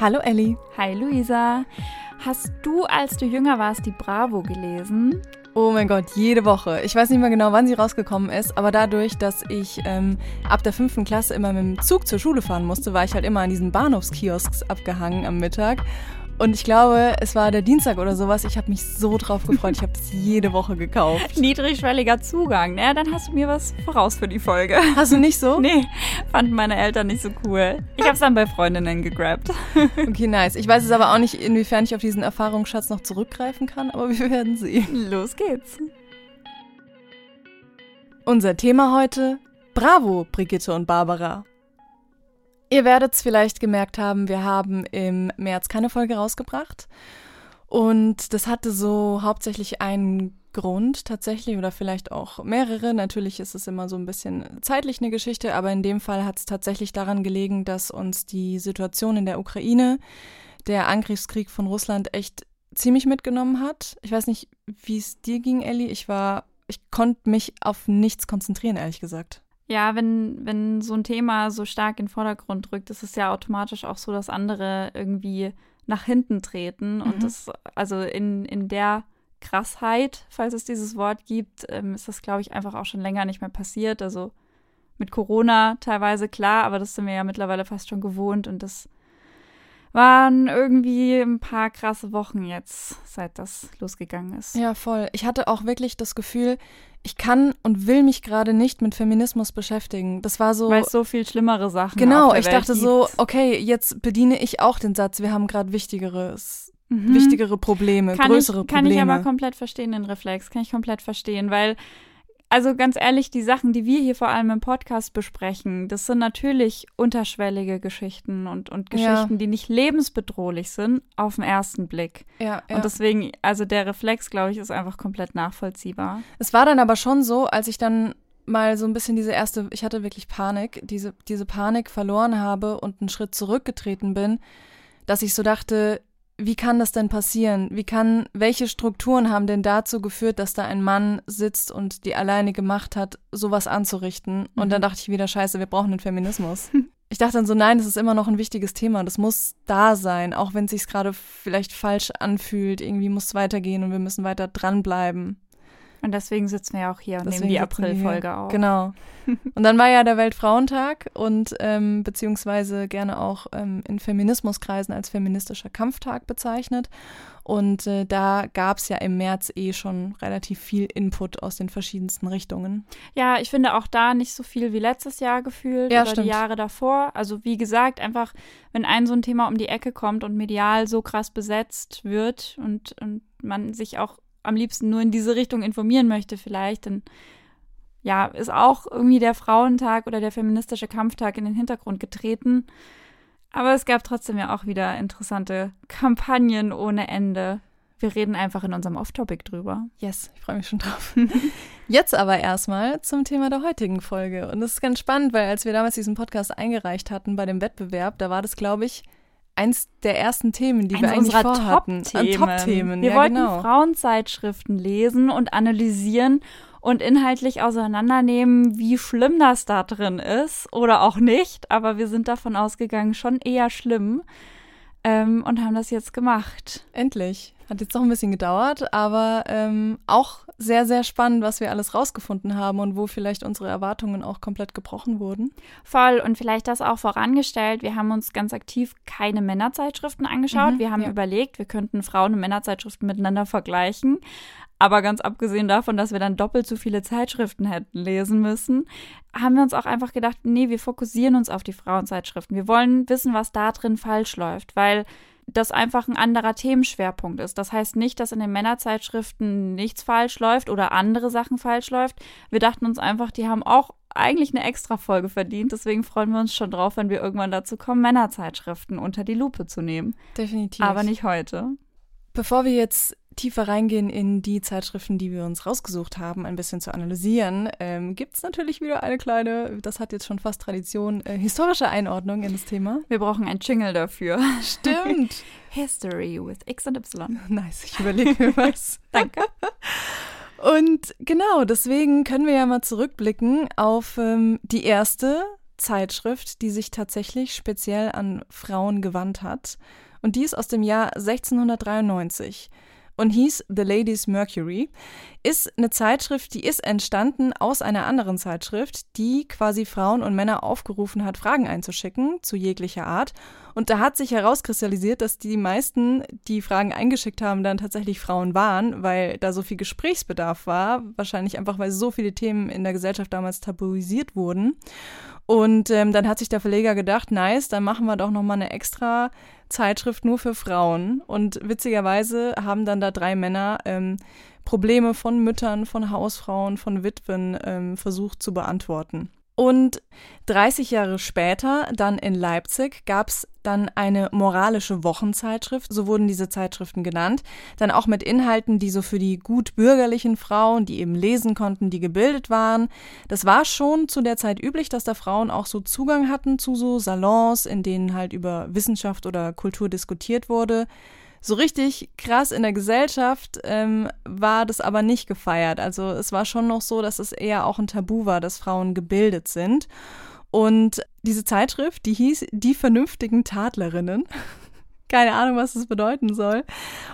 Hallo Elli. Hi Luisa. Hast du, als du jünger warst, die Bravo gelesen? Oh mein Gott, jede Woche. Ich weiß nicht mehr genau, wann sie rausgekommen ist, aber dadurch, dass ich ähm, ab der fünften Klasse immer mit dem Zug zur Schule fahren musste, war ich halt immer an diesen Bahnhofskiosks abgehangen am Mittag und ich glaube, es war der Dienstag oder sowas. Ich habe mich so drauf gefreut. Ich habe es jede Woche gekauft. Niedrigschwelliger Zugang. Ja, dann hast du mir was voraus für die Folge. Hast du nicht so? nee, fanden meine Eltern nicht so cool. Ich habe es dann bei Freundinnen gegrabt. okay, nice. Ich weiß es aber auch nicht, inwiefern ich auf diesen Erfahrungsschatz noch zurückgreifen kann, aber wir werden sehen. Los geht's. Unser Thema heute: Bravo, Brigitte und Barbara. Ihr werdet es vielleicht gemerkt haben, wir haben im März keine Folge rausgebracht. Und das hatte so hauptsächlich einen Grund tatsächlich oder vielleicht auch mehrere. Natürlich ist es immer so ein bisschen zeitlich eine Geschichte, aber in dem Fall hat es tatsächlich daran gelegen, dass uns die Situation in der Ukraine, der Angriffskrieg von Russland echt ziemlich mitgenommen hat. Ich weiß nicht, wie es dir ging, Ellie. Ich war, ich konnte mich auf nichts konzentrieren, ehrlich gesagt. Ja, wenn, wenn so ein Thema so stark in den Vordergrund rückt, ist es ja automatisch auch so, dass andere irgendwie nach hinten treten. Mhm. Und das, also in, in der Krassheit, falls es dieses Wort gibt, ähm, ist das, glaube ich, einfach auch schon länger nicht mehr passiert. Also mit Corona teilweise klar, aber das sind wir ja mittlerweile fast schon gewohnt und das waren irgendwie ein paar krasse Wochen jetzt, seit das losgegangen ist. Ja, voll. Ich hatte auch wirklich das Gefühl, ich kann und will mich gerade nicht mit Feminismus beschäftigen. Das war so. Weil es so viel schlimmere Sachen Genau, ich Welt dachte gibt. so, okay, jetzt bediene ich auch den Satz, wir haben gerade wichtigeres, mhm. wichtigere Probleme, kann größere ich, Probleme. Kann ich aber komplett verstehen, den Reflex, kann ich komplett verstehen, weil also ganz ehrlich, die Sachen, die wir hier vor allem im Podcast besprechen, das sind natürlich unterschwellige Geschichten und, und Geschichten, ja. die nicht lebensbedrohlich sind, auf den ersten Blick. Ja, ja. Und deswegen, also der Reflex, glaube ich, ist einfach komplett nachvollziehbar. Es war dann aber schon so, als ich dann mal so ein bisschen diese erste, ich hatte wirklich Panik, diese, diese Panik verloren habe und einen Schritt zurückgetreten bin, dass ich so dachte, wie kann das denn passieren? Wie kann, welche Strukturen haben denn dazu geführt, dass da ein Mann sitzt und die alleinige Macht hat, sowas anzurichten? Und mhm. dann dachte ich wieder, scheiße, wir brauchen den Feminismus. ich dachte dann so, nein, das ist immer noch ein wichtiges Thema. Das muss da sein, auch wenn es sich gerade vielleicht falsch anfühlt. Irgendwie muss es weitergehen und wir müssen weiter dranbleiben. Und deswegen sitzen wir auch hier und deswegen nehmen die Aprilfolge auf. Genau. Und dann war ja der Weltfrauentag und ähm, beziehungsweise gerne auch ähm, in Feminismuskreisen als feministischer Kampftag bezeichnet. Und äh, da gab es ja im März eh schon relativ viel Input aus den verschiedensten Richtungen. Ja, ich finde auch da nicht so viel wie letztes Jahr gefühlt ja, oder stimmt. die Jahre davor. Also wie gesagt, einfach, wenn ein so ein Thema um die Ecke kommt und medial so krass besetzt wird und, und man sich auch am liebsten nur in diese Richtung informieren möchte, vielleicht, dann ja, ist auch irgendwie der Frauentag oder der feministische Kampftag in den Hintergrund getreten. Aber es gab trotzdem ja auch wieder interessante Kampagnen ohne Ende. Wir reden einfach in unserem Off-Topic drüber. Yes, ich freue mich schon drauf. Jetzt aber erstmal zum Thema der heutigen Folge. Und das ist ganz spannend, weil als wir damals diesen Podcast eingereicht hatten bei dem Wettbewerb, da war das, glaube ich, eins der ersten Themen, die Eins wir eigentlich vorhatten. Top-Themen. Top-Themen. Wir ja, wollten genau. Frauenzeitschriften lesen und analysieren und inhaltlich auseinandernehmen, wie schlimm das da drin ist oder auch nicht. Aber wir sind davon ausgegangen, schon eher schlimm ähm, und haben das jetzt gemacht. Endlich. Hat jetzt noch ein bisschen gedauert, aber ähm, auch sehr, sehr spannend, was wir alles rausgefunden haben und wo vielleicht unsere Erwartungen auch komplett gebrochen wurden. Voll und vielleicht das auch vorangestellt. Wir haben uns ganz aktiv keine Männerzeitschriften angeschaut. Mhm, wir haben ja. überlegt, wir könnten Frauen- und Männerzeitschriften miteinander vergleichen. Aber ganz abgesehen davon, dass wir dann doppelt so viele Zeitschriften hätten lesen müssen, haben wir uns auch einfach gedacht, nee, wir fokussieren uns auf die Frauenzeitschriften. Wir wollen wissen, was da drin falsch läuft, weil das einfach ein anderer Themenschwerpunkt ist. Das heißt nicht, dass in den Männerzeitschriften nichts falsch läuft oder andere Sachen falsch läuft. Wir dachten uns einfach, die haben auch eigentlich eine extra Folge verdient. Deswegen freuen wir uns schon drauf, wenn wir irgendwann dazu kommen, Männerzeitschriften unter die Lupe zu nehmen. Definitiv. Aber nicht heute. Bevor wir jetzt tiefer reingehen in die Zeitschriften, die wir uns rausgesucht haben, ein bisschen zu analysieren, ähm, gibt es natürlich wieder eine kleine, das hat jetzt schon fast Tradition, äh, historische Einordnung in das Thema. Wir brauchen ein Jingle dafür. Stimmt. History with X und Y. Nice, ich überlege mir was. Danke. Und genau, deswegen können wir ja mal zurückblicken auf ähm, die erste Zeitschrift, die sich tatsächlich speziell an Frauen gewandt hat. Und die ist aus dem Jahr 1693 und hieß The Ladies Mercury, ist eine Zeitschrift, die ist entstanden aus einer anderen Zeitschrift, die quasi Frauen und Männer aufgerufen hat, Fragen einzuschicken zu jeglicher Art. Und da hat sich herauskristallisiert, dass die meisten, die Fragen eingeschickt haben, dann tatsächlich Frauen waren, weil da so viel Gesprächsbedarf war. Wahrscheinlich einfach, weil so viele Themen in der Gesellschaft damals tabuisiert wurden. Und ähm, dann hat sich der Verleger gedacht, nice, dann machen wir doch nochmal eine extra Zeitschrift nur für Frauen. Und witzigerweise haben dann da drei Männer ähm, Probleme von Müttern, von Hausfrauen, von Witwen ähm, versucht zu beantworten. Und 30 Jahre später, dann in Leipzig, gab es dann eine moralische Wochenzeitschrift, so wurden diese Zeitschriften genannt, dann auch mit Inhalten, die so für die gut bürgerlichen Frauen, die eben lesen konnten, die gebildet waren. Das war schon zu der Zeit üblich, dass da Frauen auch so Zugang hatten zu so Salons, in denen halt über Wissenschaft oder Kultur diskutiert wurde. So richtig krass in der Gesellschaft ähm, war das aber nicht gefeiert. Also es war schon noch so, dass es eher auch ein Tabu war, dass Frauen gebildet sind. Und diese Zeitschrift, die hieß Die vernünftigen Tadlerinnen. Keine Ahnung, was das bedeuten soll.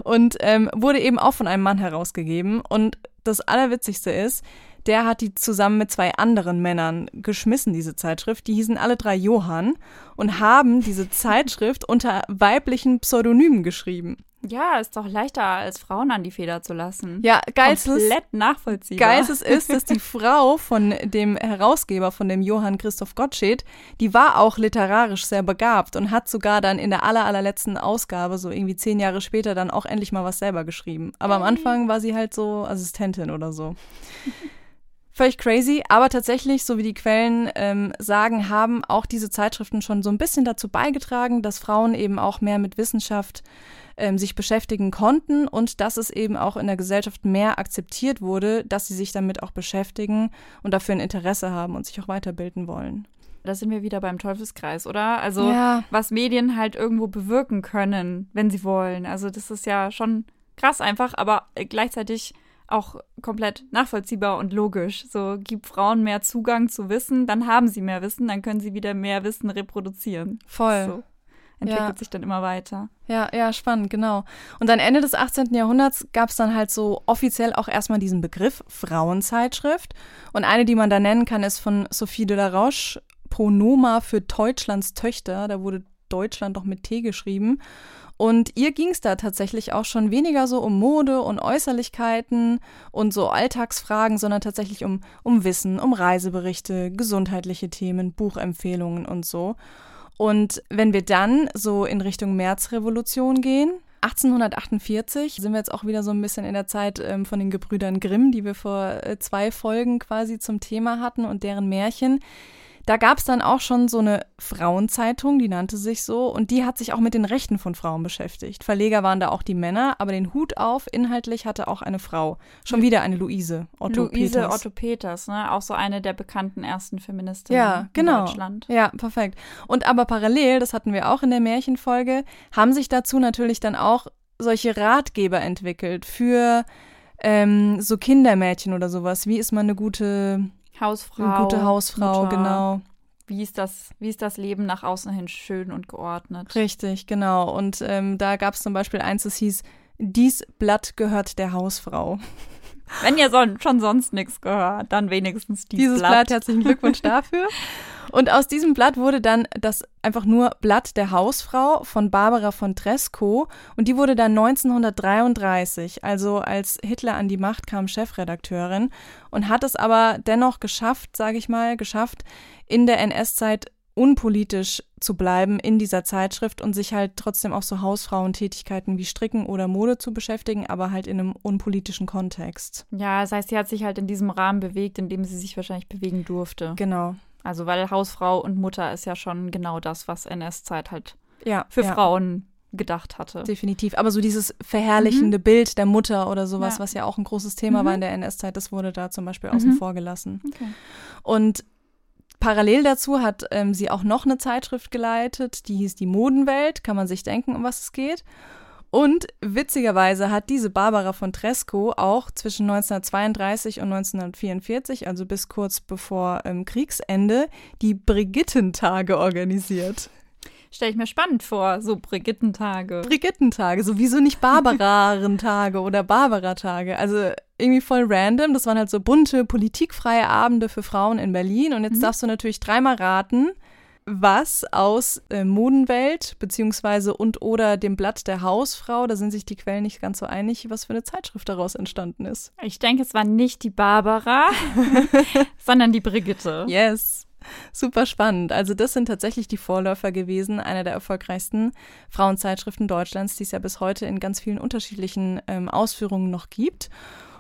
Und ähm, wurde eben auch von einem Mann herausgegeben. Und das Allerwitzigste ist, der hat die zusammen mit zwei anderen Männern geschmissen, diese Zeitschrift. Die hießen alle drei Johann und haben diese Zeitschrift unter weiblichen Pseudonymen geschrieben. Ja, ist doch leichter, als Frauen an die Feder zu lassen. Ja, geilstes, Komplett nachvollziehbar. geilstes ist, dass die Frau von dem Herausgeber, von dem Johann Christoph Gottsched, die war auch literarisch sehr begabt und hat sogar dann in der aller, allerletzten Ausgabe, so irgendwie zehn Jahre später, dann auch endlich mal was selber geschrieben. Aber am Anfang war sie halt so Assistentin oder so. Völlig crazy, aber tatsächlich, so wie die Quellen ähm, sagen, haben auch diese Zeitschriften schon so ein bisschen dazu beigetragen, dass Frauen eben auch mehr mit Wissenschaft ähm, sich beschäftigen konnten und dass es eben auch in der Gesellschaft mehr akzeptiert wurde, dass sie sich damit auch beschäftigen und dafür ein Interesse haben und sich auch weiterbilden wollen. Da sind wir wieder beim Teufelskreis, oder? Also, Ja. was Medien halt irgendwo bewirken können, wenn sie wollen. Also, das ist ja schon krass einfach, aber gleichzeitig auch komplett nachvollziehbar und logisch. So, gib Frauen mehr Zugang zu Wissen, dann haben sie mehr Wissen, dann können sie wieder mehr Wissen reproduzieren. Voll. So. Entwickelt Ja. sich dann immer weiter. Ja, ja, spannend, genau. Und dann Ende des 18. Jahrhunderts gab es dann halt so offiziell auch erstmal diesen Begriff Frauenzeitschrift. Und eine, die man da nennen kann, ist von Sophie de la Roche, Pronoma für Deutschlands Töchter. Da wurde Deutschland doch mit T geschrieben. Und ihr ging es da tatsächlich auch schon weniger so um Mode und Äußerlichkeiten und so Alltagsfragen, sondern tatsächlich um, um Wissen, um Reiseberichte, gesundheitliche Themen, Buchempfehlungen und so. Und wenn wir dann so in Richtung Märzrevolution gehen, 1848 sind wir jetzt auch wieder so ein bisschen in der Zeit ähm, von den Gebrüdern Grimm, die wir vor äh, zwei Folgen quasi zum Thema hatten und deren Märchen. Da gab es dann auch schon so eine Frauenzeitung, die nannte sich so, und die hat sich auch mit den Rechten von Frauen beschäftigt. Verleger waren da auch die Männer, aber den Hut auf, inhaltlich hatte auch eine Frau. Schon wieder eine Luise Otto Luise Peters. Otto Peters, ne? Auch so eine der bekannten ersten Feministinnen Ja, in genau. Deutschland. Ja, perfekt. Und aber parallel, das hatten wir auch in der Märchenfolge, haben sich dazu natürlich dann auch solche Ratgeber entwickelt für ähm, so Kindermädchen oder sowas. Wie ist man eine gute, Hausfrau. eine gute Hausfrau, Mutter. genau. Wie ist, das, wie ist das Leben nach außen hin schön und geordnet? Richtig, genau. Und ähm, da gab es zum Beispiel eins, das hieß, dies Blatt gehört der Hausfrau. Wenn ihr son schon sonst nichts gehört, dann wenigstens dieses, Dieses Blatt. herzlichen Glückwunsch dafür. Und aus diesem Blatt wurde dann das einfach nur Blatt der Hausfrau von Barbara von Tresco. Und die wurde dann 1933, also als Hitler an die Macht kam, Chefredakteurin und hat es aber dennoch geschafft, sage ich mal, geschafft, in der NS-Zeit unpolitisch zu bleiben in dieser Zeitschrift und sich halt trotzdem auch so Hausfrauentätigkeiten wie Stricken oder Mode zu beschäftigen, aber halt in einem unpolitischen Kontext. Ja, das heißt, sie hat sich halt in diesem Rahmen bewegt, in dem sie sich wahrscheinlich bewegen durfte. Genau. Also, weil Hausfrau und Mutter ist ja schon genau das, was NS-Zeit halt Ja. für ja. Frauen gedacht hatte. Definitiv. Aber so dieses verherrlichende Bild der Mutter oder sowas, Ja. was ja auch ein großes Thema Mhm. war in der NS-Zeit, das wurde da zum Beispiel außen Mhm. vor gelassen. Okay. Und parallel dazu hat ähm, sie auch noch eine Zeitschrift geleitet, die hieß Die Modenwelt. Kann man sich denken, um was es geht. Und witzigerweise hat diese Barbara von Tresco auch zwischen 1932 und 1944, also bis kurz bevor ähm, Kriegsende, die Brigittentage organisiert. Stelle ich mir spannend vor, so Brigittentage. Brigittentage, sowieso nicht Barbararentage oder Barbara-Tage. Also irgendwie voll random. Das waren halt so bunte, politikfreie Abende für Frauen in Berlin. Und jetzt mhm. darfst du natürlich dreimal raten, was aus äh, Modenwelt beziehungsweise und oder dem Blatt der Hausfrau, da sind sich die Quellen nicht ganz so einig, was für eine Zeitschrift daraus entstanden ist. Ich denke, es war nicht die Barbara, sondern die Brigitte. Yes. Super spannend. Also das sind tatsächlich die Vorläufer gewesen, einer der erfolgreichsten Frauenzeitschriften Deutschlands, die es ja bis heute in ganz vielen unterschiedlichen ähm, Ausführungen noch gibt.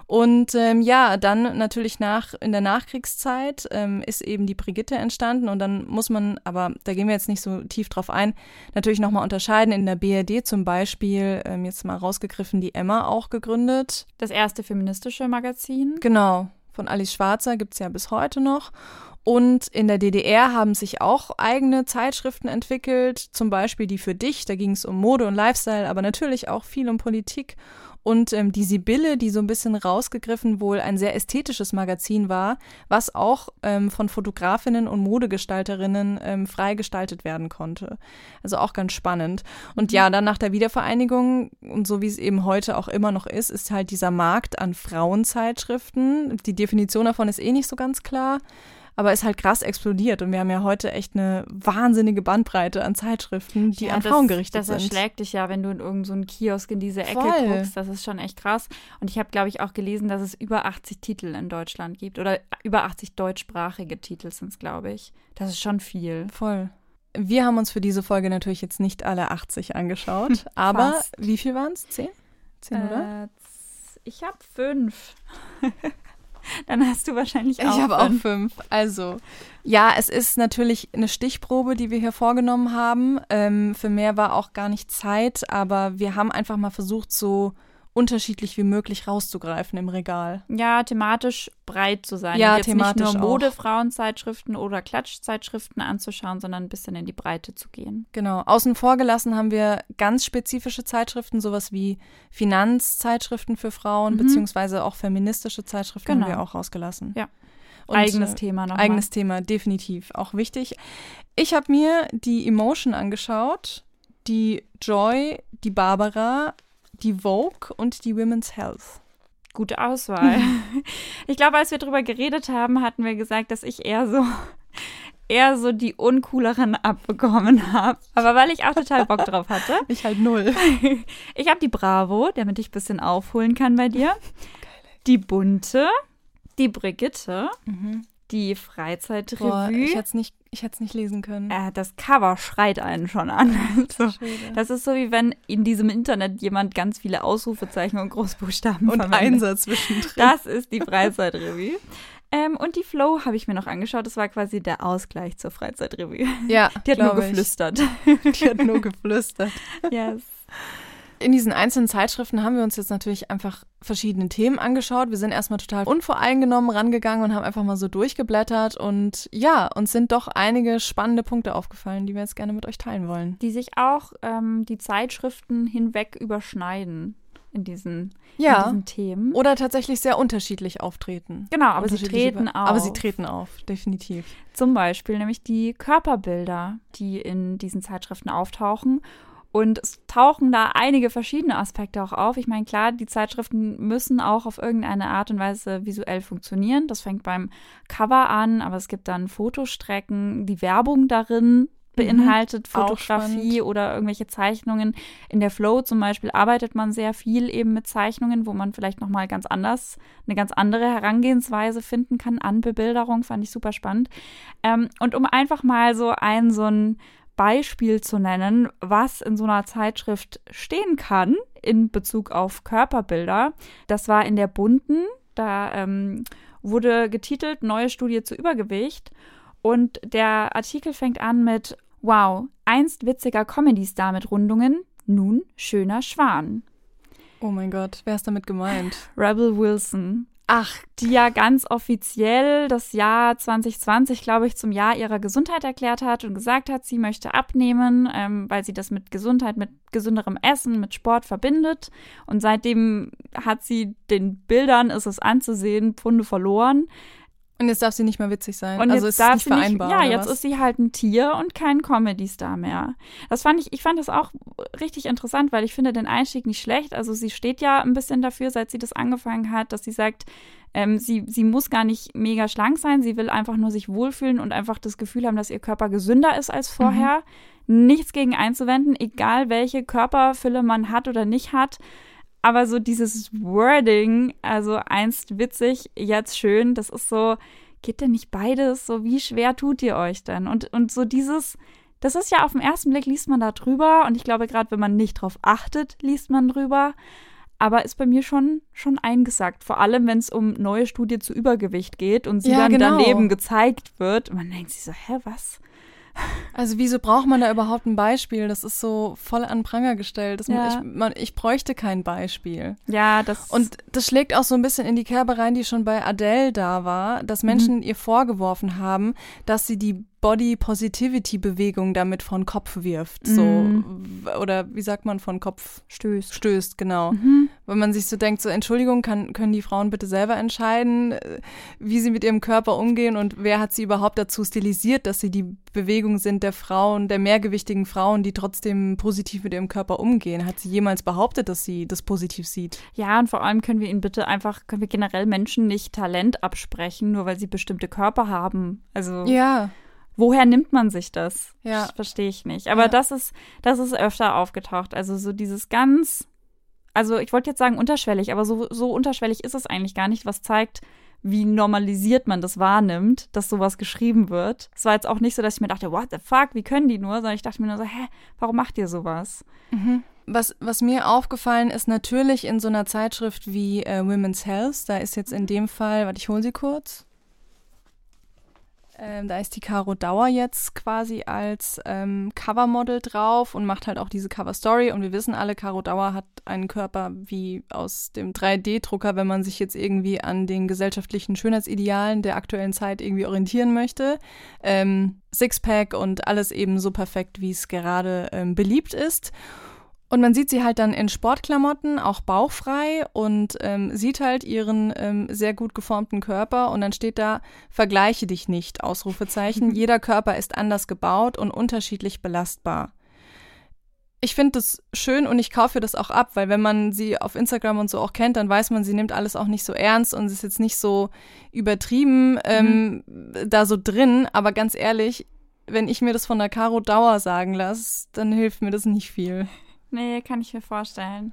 Und ähm, ja, dann natürlich nach in der Nachkriegszeit ähm, ist eben die Brigitte entstanden und dann muss man, aber da gehen wir jetzt nicht so tief drauf ein, natürlich nochmal unterscheiden. In der BRD zum Beispiel, ähm, jetzt mal rausgegriffen, die Emma auch gegründet. Das erste feministische Magazin. Genau, von Alice Schwarzer gibt's ja bis heute noch. Und in der DDR haben sich auch eigene Zeitschriften entwickelt, zum Beispiel die für dich, da ging es um Mode und Lifestyle, aber natürlich auch viel um Politik. Und ähm, die Sibylle, die so ein bisschen rausgegriffen wohl ein sehr ästhetisches Magazin war, was auch ähm, von Fotografinnen und Modegestalterinnen ähm, frei gestaltet werden konnte. Also auch ganz spannend. Und ja, dann nach der Wiedervereinigung und so wie es eben heute auch immer noch ist, ist halt dieser Markt an Frauenzeitschriften. Die Definition davon ist eh nicht so ganz klar aber ist halt krass explodiert und wir haben ja heute echt eine wahnsinnige Bandbreite an Zeitschriften, die ja, an das, Frauen gerichtet das sind. Das erschlägt dich ja, wenn du in irgendeinen so Kiosk in diese Ecke Voll. guckst. Das ist schon echt krass. Und ich habe, glaube ich, auch gelesen, dass es über 80 Titel in Deutschland gibt oder über 80 deutschsprachige Titel sind es, glaube ich. Das ist schon viel. Voll. Wir haben uns für diese Folge natürlich jetzt nicht alle 80 angeschaut, aber wie viel waren es? Zehn? Zehn, äh, oder? Ich habe fünf. Dann hast du wahrscheinlich auch. Ich habe auch fünf. Also, ja, es ist natürlich eine Stichprobe, die wir hier vorgenommen haben. Ähm, für mehr war auch gar nicht Zeit, aber wir haben einfach mal versucht, so unterschiedlich wie möglich rauszugreifen im Regal. Ja, thematisch breit zu sein. Ja, jetzt thematisch nicht nur Mode, Frauenzeitschriften oder Klatschzeitschriften anzuschauen, sondern ein bisschen in die Breite zu gehen. Genau. Außen vor gelassen haben wir ganz spezifische Zeitschriften, sowas wie Finanzzeitschriften für Frauen, mhm. beziehungsweise auch feministische Zeitschriften genau. haben wir auch rausgelassen. Ja. Und eigenes äh, Thema nochmal. Eigenes Thema, definitiv. Auch wichtig. Ich habe mir die Emotion angeschaut, die Joy, die Barbara, die Vogue und die Women's Health. Gute Auswahl. ich glaube, als wir darüber geredet haben, hatten wir gesagt, dass ich eher so eher so die uncooleren abbekommen habe. Aber weil ich auch total Bock drauf hatte. Ich halt null. Ich habe die Bravo, damit ich ein bisschen aufholen kann bei dir. Die Bunte, die Brigitte, mhm die Freizeitrevue. Boah, ich hätte es nicht, nicht lesen können. Äh, das Cover schreit einen schon an. so. Das ist so, wie wenn in diesem Internet jemand ganz viele Ausrufezeichen und Großbuchstaben Und verwendet. Einsatz zwischendrin. Das ist die Freizeitrevue. Ähm, und die Flow habe ich mir noch angeschaut. Das war quasi der Ausgleich zur Freizeitrevue. Ja. Die hat nur geflüstert. Die hat nur geflüstert. yes. In diesen einzelnen Zeitschriften haben wir uns jetzt natürlich einfach verschiedene Themen angeschaut. Wir sind erstmal total unvoreingenommen rangegangen und haben einfach mal so durchgeblättert. Und ja, uns sind doch einige spannende Punkte aufgefallen, die wir jetzt gerne mit euch teilen wollen. Die sich auch ähm, die Zeitschriften hinweg überschneiden in diesen, ja. in diesen Themen. Oder tatsächlich sehr unterschiedlich auftreten. Genau, aber sie treten auf. Aber sie treten auf, definitiv. Zum Beispiel nämlich die Körperbilder, die in diesen Zeitschriften auftauchen und es tauchen da einige verschiedene Aspekte auch auf. Ich meine, klar, die Zeitschriften müssen auch auf irgendeine Art und Weise visuell funktionieren. Das fängt beim Cover an, aber es gibt dann Fotostrecken, die Werbung darin beinhaltet, mhm, Fotografie oder irgendwelche Zeichnungen. In der Flow zum Beispiel arbeitet man sehr viel eben mit Zeichnungen, wo man vielleicht nochmal ganz anders, eine ganz andere Herangehensweise finden kann an Bebilderung, fand ich super spannend. Ähm, und um einfach mal so ein, so ein Beispiel zu nennen, was in so einer Zeitschrift stehen kann in Bezug auf Körperbilder. Das war in der Bunten. Da ähm, wurde getitelt Neue Studie zu Übergewicht. Und der Artikel fängt an mit Wow, einst witziger Comedy-Star mit Rundungen, nun schöner Schwan. Oh mein Gott, wer ist damit gemeint? Rebel Wilson. Ach, die ja ganz offiziell das Jahr 2020, glaube ich, zum Jahr ihrer Gesundheit erklärt hat und gesagt hat, sie möchte abnehmen, ähm, weil sie das mit Gesundheit, mit gesünderem Essen, mit Sport verbindet. Und seitdem hat sie den Bildern, ist es anzusehen, Pfunde verloren. Und jetzt darf sie nicht mehr witzig sein. Und also jetzt ist darf nicht sie nicht, vereinbar. ja, oder jetzt was? ist sie halt ein Tier und kein Comedy-Star mehr. Das fand ich, ich fand das auch richtig interessant, weil ich finde den Einstieg nicht schlecht. Also sie steht ja ein bisschen dafür, seit sie das angefangen hat, dass sie sagt, ähm, sie, sie muss gar nicht mega schlank sein, sie will einfach nur sich wohlfühlen und einfach das Gefühl haben, dass ihr Körper gesünder ist als vorher. Nichts gegen einzuwenden, egal welche Körperfülle man hat oder nicht hat. Aber so dieses Wording, also einst witzig, jetzt schön, das ist so, geht denn nicht beides? So, wie schwer tut ihr euch denn? Und, und so dieses, das ist ja auf den ersten Blick liest man da drüber und ich glaube, gerade wenn man nicht drauf achtet, liest man drüber. Aber ist bei mir schon, schon eingesackt. Vor allem, wenn es um neue Studie zu Übergewicht geht und sie Ja, dann genau. daneben gezeigt wird. Und man denkt sich so, hä, was? Also wieso braucht man da überhaupt ein Beispiel? Das ist so voll an Pranger gestellt. Ja. ich, man, ich bräuchte kein Beispiel. Ja, das. Und das schlägt auch so ein bisschen in die Kerbe rein, die schon bei Adele da war, dass Menschen ihr vorgeworfen haben, dass sie die Body Positivity Bewegung damit von Kopf wirft. So w- oder wie sagt man von Kopf stößt. stößt, genau. Mhm. Wenn man sich so denkt, so Entschuldigung, kann, können die Frauen bitte selber entscheiden, äh, wie sie mit ihrem Körper umgehen und wer hat sie überhaupt dazu stilisiert, dass sie die Bewegung sind der Frauen, der mehrgewichtigen Frauen, die trotzdem positiv mit ihrem Körper umgehen. Hat sie jemals behauptet, dass sie das positiv sieht? Ja, und vor allem können wir ihnen bitte einfach, können wir generell Menschen nicht Talent absprechen, nur weil sie bestimmte Körper haben. Also Ja, woher nimmt man sich das? Ja. Das verstehe ich nicht. Aber Ja. das ist, das ist öfter aufgetaucht. Also so dieses ganz, also ich wollte jetzt sagen unterschwellig, aber so, so unterschwellig ist es eigentlich gar nicht, was zeigt, wie normalisiert man das wahrnimmt, dass sowas geschrieben wird. Es war jetzt auch nicht so, dass ich mir dachte, what the fuck, wie können die nur, sondern ich dachte mir nur so, hä, warum macht ihr sowas? Was, was mir aufgefallen ist, natürlich in so einer Zeitschrift wie äh, Women's Health, da ist jetzt in dem Fall, warte, ich hole sie kurz. Ähm, da ist die Caro Dauer jetzt quasi als ähm, Covermodel drauf und macht halt auch diese Cover-Story. Und wir wissen alle, Caro Dauer hat einen Körper wie aus dem 3D-Drucker, wenn man sich jetzt irgendwie an den gesellschaftlichen Schönheitsidealen der aktuellen Zeit irgendwie orientieren möchte. Ähm, Sixpack und alles eben so perfekt, wie es gerade ähm, beliebt ist. Und man sieht sie halt dann in Sportklamotten, auch bauchfrei und ähm, sieht halt ihren ähm, sehr gut geformten Körper und dann steht da, vergleiche dich nicht, Ausrufezeichen. Jeder Körper ist anders gebaut und unterschiedlich belastbar. Ich finde das schön und ich kaufe das auch ab, weil wenn man sie auf Instagram und so auch kennt, dann weiß man, sie nimmt alles auch nicht so ernst und sie ist jetzt nicht so übertrieben ähm, da so drin. Aber ganz ehrlich, wenn ich mir das von der Caro Dauer sagen lasse, dann hilft mir das nicht viel. Nee, kann ich mir vorstellen.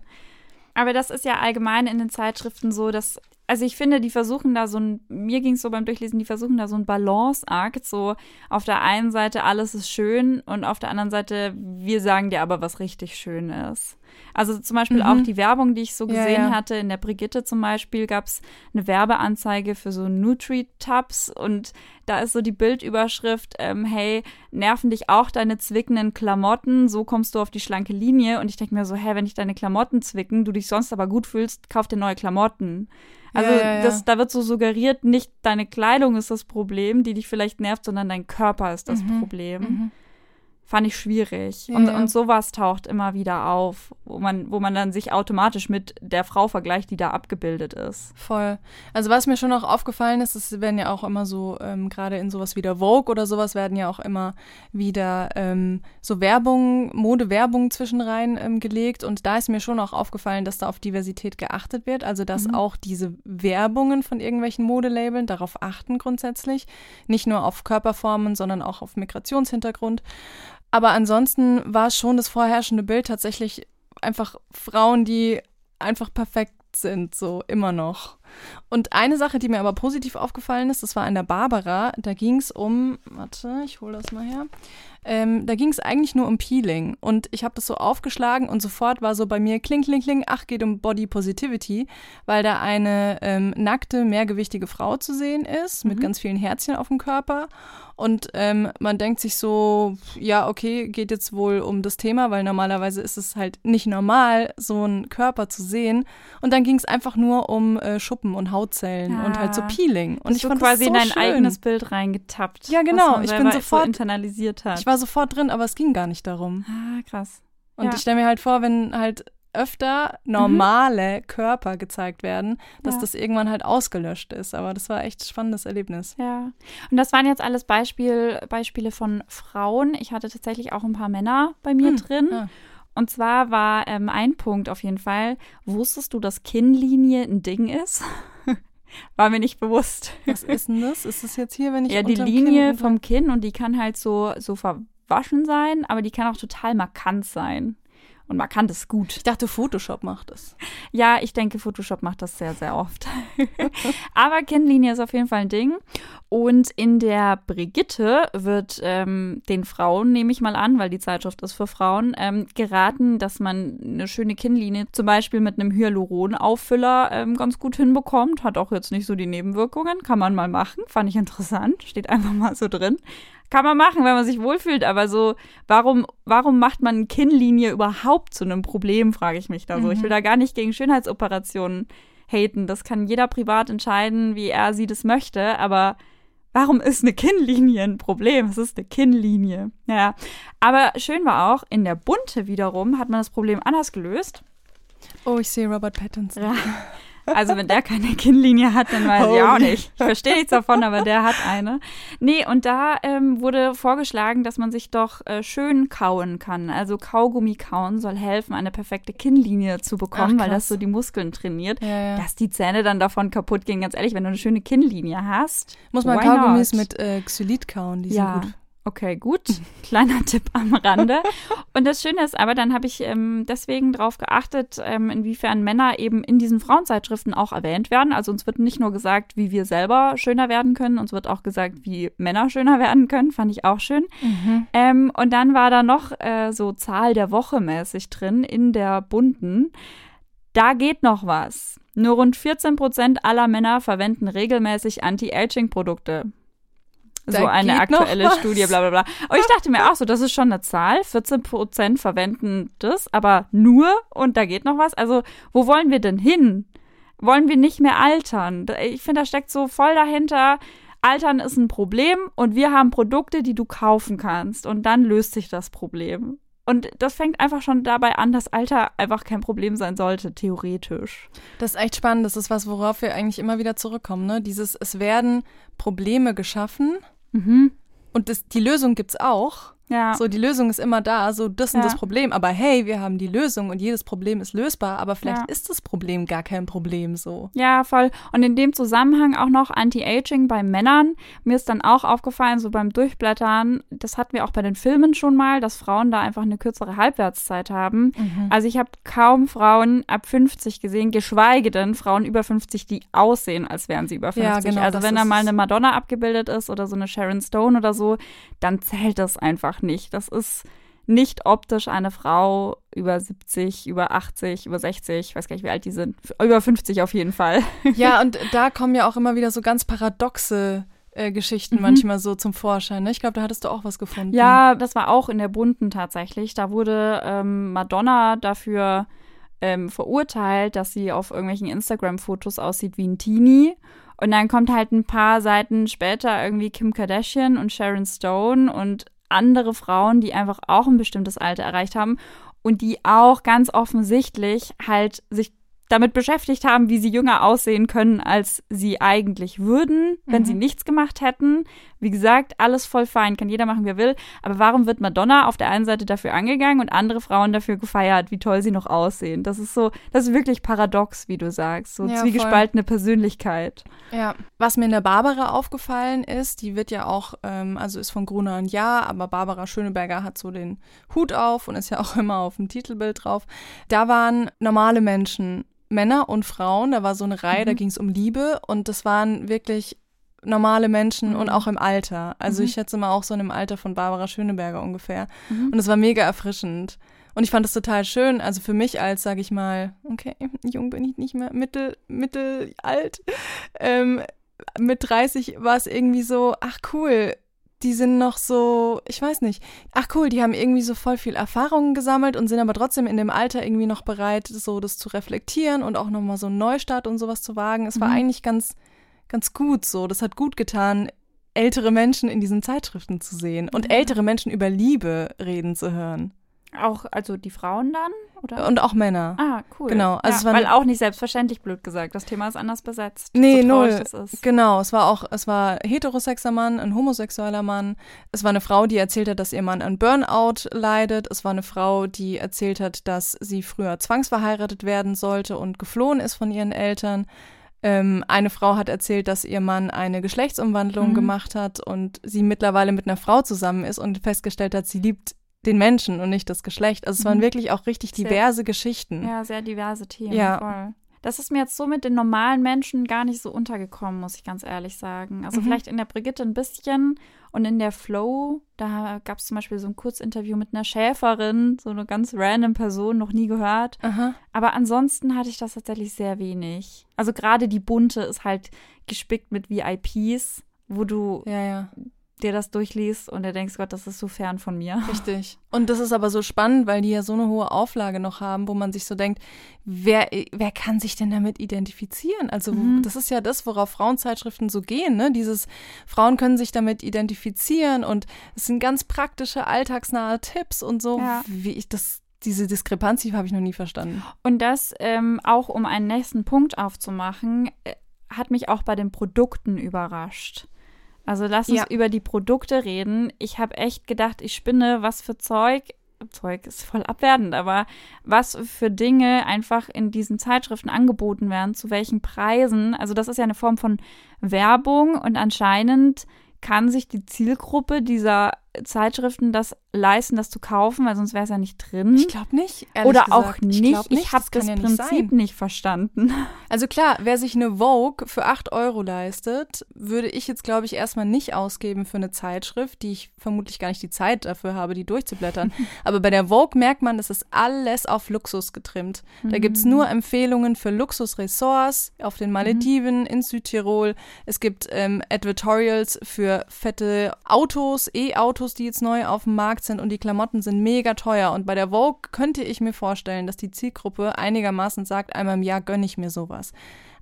Aber das ist ja allgemein in den Zeitschriften so, dass, also ich finde, die versuchen da so ein, mir ging es so beim Durchlesen, die versuchen da so ein Balanceakt, so auf der einen Seite alles ist schön und auf der anderen Seite, wir sagen dir aber, was richtig schön ist. Also zum Beispiel Mhm. auch die Werbung, die ich so Ja, gesehen ja. hatte, in der Brigitte zum Beispiel gab es eine Werbeanzeige für so Nutri-Tubs und da ist so die Bildüberschrift, ähm, hey, nerven dich auch deine zwickenden Klamotten, so kommst du auf die schlanke Linie. Und ich denke mir so, hä, wenn dich deine Klamotten zwicken, du dich sonst aber gut fühlst, kauf dir neue Klamotten. Also Ja, ja. Das, da wird so suggeriert, nicht deine Kleidung ist das Problem, die dich vielleicht nervt, sondern dein Körper ist das Mhm. Problem. Fand ich schwierig. Ja, und, und sowas taucht immer wieder auf, wo man, wo man dann sich automatisch mit der Frau vergleicht, die da abgebildet ist. Voll. Also was mir schon auch aufgefallen ist, es werden ja auch immer so, ähm, gerade in sowas wie der Vogue oder sowas, werden ja auch immer wieder ähm, so Werbung, Modewerbung zwischenrein ähm, gelegt. Und da ist mir schon auch aufgefallen, dass da auf Diversität geachtet wird. Also dass Mhm. auch diese Werbungen von irgendwelchen Modelabeln darauf achten grundsätzlich. Nicht nur auf Körperformen, sondern auch auf Migrationshintergrund. Aber ansonsten war schon das vorherrschende Bild tatsächlich einfach Frauen, die einfach perfekt sind, so immer noch. Und eine Sache, die mir aber positiv aufgefallen ist, das war in der Barbara, da ging es um, warte, ich hole das mal her, ähm, da ging es eigentlich nur um Peeling. Und ich habe das so aufgeschlagen und sofort war so bei mir kling, kling, kling, ach, geht um Body Positivity, weil da eine ähm, nackte, mehrgewichtige Frau zu sehen ist, mit Mhm. ganz vielen Herzchen auf dem Körper. Und ähm, man denkt sich so, ja, okay, geht jetzt wohl um das Thema, weil normalerweise ist es halt nicht normal, so einen Körper zu sehen. Und dann ging es einfach nur um äh, Schuppen und Hautzellen Ja. und halt so Peeling. Und Bist ich du fand quasi das so in dein schön. eigenes Bild reingetappt. Ja, was genau. Ich bin sofort- so internalisiert hat. Ich war sofort drin, aber es ging gar nicht darum. ah, krass. Und Ja. ich stelle mir halt vor, wenn halt öfter normale Körper gezeigt werden, dass Ja. das irgendwann halt ausgelöscht ist. Aber das war echt ein spannendes Erlebnis. Ja. Und das waren jetzt alles Beispiel, Beispiele von Frauen. Ich hatte tatsächlich auch ein paar Männer bei mir Hm, drin. ja. Und zwar war ähm, ein Punkt auf jeden Fall, wusstest du, dass Kinnlinie ein Ding ist? war mir nicht bewusst. Was ist denn das? Ist das jetzt hier, wenn ich Ja, die Linie Kinn vom Kinn und die kann halt so, so verwaschen sein, aber die kann auch total markant sein. Und markant ist gut. Ich dachte, Photoshop macht das. Ja, ich denke, Photoshop macht das sehr, sehr oft. Aber Kinnlinie ist auf jeden Fall ein Ding. Und in der Brigitte wird ähm, den Frauen, nehme ich mal an, weil die Zeitschrift ist für Frauen, ähm, geraten, dass man eine schöne Kinnlinie zum Beispiel mit einem Hyaluronauffüller ähm, ganz gut hinbekommt. Hat auch jetzt nicht so die Nebenwirkungen. Kann man mal machen. Fand ich interessant. Steht einfach mal so drin. Kann man machen, wenn man sich wohlfühlt, aber so, warum, warum macht man Kinnlinie überhaupt zu einem Problem, frage ich mich da so. Ich will da gar nicht gegen Schönheitsoperationen haten. Das kann jeder privat entscheiden, wie er sie das möchte, aber warum ist eine Kinnlinie ein Problem? Es ist eine Kinnlinie. Ja. Aber schön war auch, in der Bunte wiederum hat man das Problem anders gelöst. Oh, ich sehe Robert Pattinson. Ja. Also wenn der keine Kinnlinie hat, dann weiß ich auch Holy. nicht. Ich verstehe nichts davon, aber der hat eine. Nee, und da ähm, wurde vorgeschlagen, dass man sich doch äh, schön kauen kann. Also Kaugummi kauen soll helfen, eine perfekte Kinnlinie zu bekommen, Ach, weil das so die Muskeln trainiert. Ja, ja. Dass die Zähne dann davon kaputt gehen, ganz ehrlich, wenn du eine schöne Kinnlinie hast. Muss man Kaugummis not? mit äh, Xylit kauen, die ja. sind gut. Okay, gut. Kleiner Tipp am Rande. Und das Schöne ist aber, dann habe ich ähm, deswegen darauf geachtet, ähm, inwiefern Männer eben in diesen Frauenzeitschriften auch erwähnt werden. Also uns wird nicht nur gesagt, wie wir selber schöner werden können, uns wird auch gesagt, wie Männer schöner werden können. Fand ich auch schön. Ähm, und dann war da noch äh, so Zahl der Woche mäßig drin in der bunten. Da geht noch was. Nur rund 14 Prozent aller Männer verwenden regelmäßig Anti-Aging-Produkte. Da So eine aktuelle. Studie, bla bla bla. Und ich dachte mir auch so, das ist schon eine Zahl. 14 Prozent verwenden das, aber nur und da geht noch was. Also, wo wollen wir denn hin? Wollen wir nicht mehr altern? Ich finde, da steckt so voll dahinter. Altern ist ein Problem und wir haben Produkte, die du kaufen kannst und dann löst sich das Problem. Und das fängt einfach schon dabei an, dass Alter einfach kein Problem sein sollte, theoretisch. Das ist echt spannend. Das ist was, worauf wir eigentlich immer wieder zurückkommen. Ne? Dieses, es werden Probleme geschaffen Mhm. und das, die Lösung gibt's auch. Ja. So, die Lösung ist immer da, so das und Ja. das Problem. Aber hey, wir haben die Lösung und jedes Problem ist lösbar, aber vielleicht Ja. ist das Problem gar kein Problem so. Ja, voll. Und in dem Zusammenhang auch noch Anti-Aging bei Männern. Mir ist dann auch aufgefallen, so beim Durchblättern, das hatten wir auch bei den Filmen schon mal, dass Frauen da einfach eine kürzere Halbwertszeit haben. Also ich habe kaum Frauen ab 50 gesehen, geschweige denn Frauen über 50, die aussehen, als wären sie über 50. Ja, genau, also wenn da mal eine Madonna abgebildet ist oder so eine Sharon Stone oder so, dann zählt das einfach nicht. Das ist nicht optisch eine Frau über 70, über 80, über 60, ich weiß gar nicht, wie alt die sind, über 50 auf jeden Fall. Ja, und da kommen ja auch immer wieder so ganz paradoxe äh, Geschichten manchmal so zum Vorschein. Ne? Ich glaube, da hattest du auch was gefunden. Ja, das war auch in der bunten tatsächlich. Da wurde ähm, Madonna dafür ähm, verurteilt, dass sie auf irgendwelchen Instagram-Fotos aussieht wie ein Teenie. Und dann kommt halt ein paar Seiten später irgendwie Kim Kardashian und Sharon Stone und andere Frauen, die einfach auch ein bestimmtes Alter erreicht haben und die auch ganz offensichtlich halt sich damit beschäftigt haben, wie sie jünger aussehen können, als sie eigentlich würden, wenn sie nichts gemacht hätten. Wie gesagt, alles voll fein, kann jeder machen, wie er will. Aber warum wird Madonna auf der einen Seite dafür angegangen und andere Frauen dafür gefeiert, wie toll sie noch aussehen? Das ist so, das ist wirklich paradox, wie du sagst. So Ja, zwiegespaltene Persönlichkeit. Ja, was mir in der Barbara aufgefallen ist, die wird ja auch, ähm, also ist von Gruner ein Ja, aber Barbara Schöneberger hat so den Hut auf und ist ja auch immer auf dem Titelbild drauf. Da waren normale Menschen, Männer und Frauen, da war so eine Reihe, da ging es um Liebe und das waren wirklich normale Menschen und auch im Alter. Also ich schätze mal auch so in dem Alter von Barbara Schöneberger ungefähr. Und es war mega erfrischend. Und ich fand es total schön, also für mich als, sage ich mal, okay, jung bin ich nicht mehr, mittel, mittelalt, ähm, mit 30 war es irgendwie so, ach cool, die sind noch so, ich weiß nicht, ach cool, die haben irgendwie so voll viel Erfahrungen gesammelt und sind aber trotzdem in dem Alter irgendwie noch bereit, so das zu reflektieren und auch nochmal so einen Neustart und sowas zu wagen. Es war Mhm. eigentlich ganz, ganz gut so. Das hat gut getan, ältere Menschen in diesen Zeitschriften zu sehen und Ja. ältere Menschen über Liebe reden zu hören. Auch, also die Frauen dann? Oder? Und auch Männer. ah, cool. Genau, also ja, es war weil auch nicht selbstverständlich, blöd gesagt. Das Thema ist anders besetzt. Nee, so null. Das ist. Genau, es war auch, es war heterosexueller Mann, ein homosexueller Mann. Es war eine Frau, die erzählt hat, dass ihr Mann an Burnout leidet. Es war eine Frau, die erzählt hat, dass sie früher zwangsverheiratet werden sollte und geflohen ist von ihren Eltern. Ähm, eine Frau hat erzählt, dass ihr Mann eine Geschlechtsumwandlung Mhm. gemacht hat und sie mittlerweile mit einer Frau zusammen ist und festgestellt hat, sie liebt den Menschen und nicht das Geschlecht. Also es waren Mhm. wirklich auch richtig Sehr- diverse Geschichten. Ja, sehr diverse Themen. Ja. Voll. Das ist mir jetzt so mit den normalen Menschen gar nicht so untergekommen, muss ich ganz ehrlich sagen. Also Mhm. vielleicht in der Brigitte ein bisschen und in der Flow, da gab es zum Beispiel so ein Kurzinterview mit einer Schäferin, so eine ganz random Person, noch nie gehört. Aha. Aber ansonsten hatte ich das tatsächlich sehr wenig. Also gerade die bunte ist halt gespickt mit VIPs, wo du Ja, ja. Dir das durchliest und dir denkst, Gott, das ist so fern von mir. Richtig. Und das ist aber so spannend, weil die ja so eine hohe Auflage noch haben, wo man sich so denkt, wer, wer kann sich denn damit identifizieren? Also Mhm. das ist ja das, worauf Frauenzeitschriften so gehen, ne? Dieses Frauen können sich damit identifizieren und es sind ganz praktische, alltagsnahe Tipps und so. Ja. Wie ich das, diese Diskrepanz die habe ich noch nie verstanden. Und das ähm, auch, um einen nächsten Punkt aufzumachen, äh, hat mich auch bei den Produkten überrascht. Also lass uns Ja. über die Produkte reden. Ich habe echt gedacht, ich spinne, was für Zeug. Zeug ist voll abwertend, aber was für Dinge einfach in diesen Zeitschriften angeboten werden, zu welchen Preisen. Also das ist ja eine Form von Werbung und anscheinend kann sich die Zielgruppe dieser Zeitschriften das leisten, das zu kaufen, weil sonst wäre es ja nicht drin. Ich glaube nicht. Oder auch gesagt. nicht. Ich, Ich habe das das ja nicht Prinzip sein. nicht verstanden. Also klar, wer sich eine Vogue für 8 Euro leistet, würde ich jetzt, glaube ich, erstmal nicht ausgeben für eine Zeitschrift, die ich vermutlich gar nicht die Zeit dafür habe, die durchzublättern. Aber bei der Vogue merkt man, es ist alles auf Luxus getrimmt. Da gibt's nur Empfehlungen für Luxusressorts auf den Malediven, in Südtirol. Es gibt ähm, Advertorials für fette Autos, E-Autos, die jetzt neu auf dem Markt sind und die Klamotten sind mega teuer. Und bei der Vogue könnte ich mir vorstellen, dass die Zielgruppe einigermaßen sagt, einmal im Jahr gönne ich mir sowas.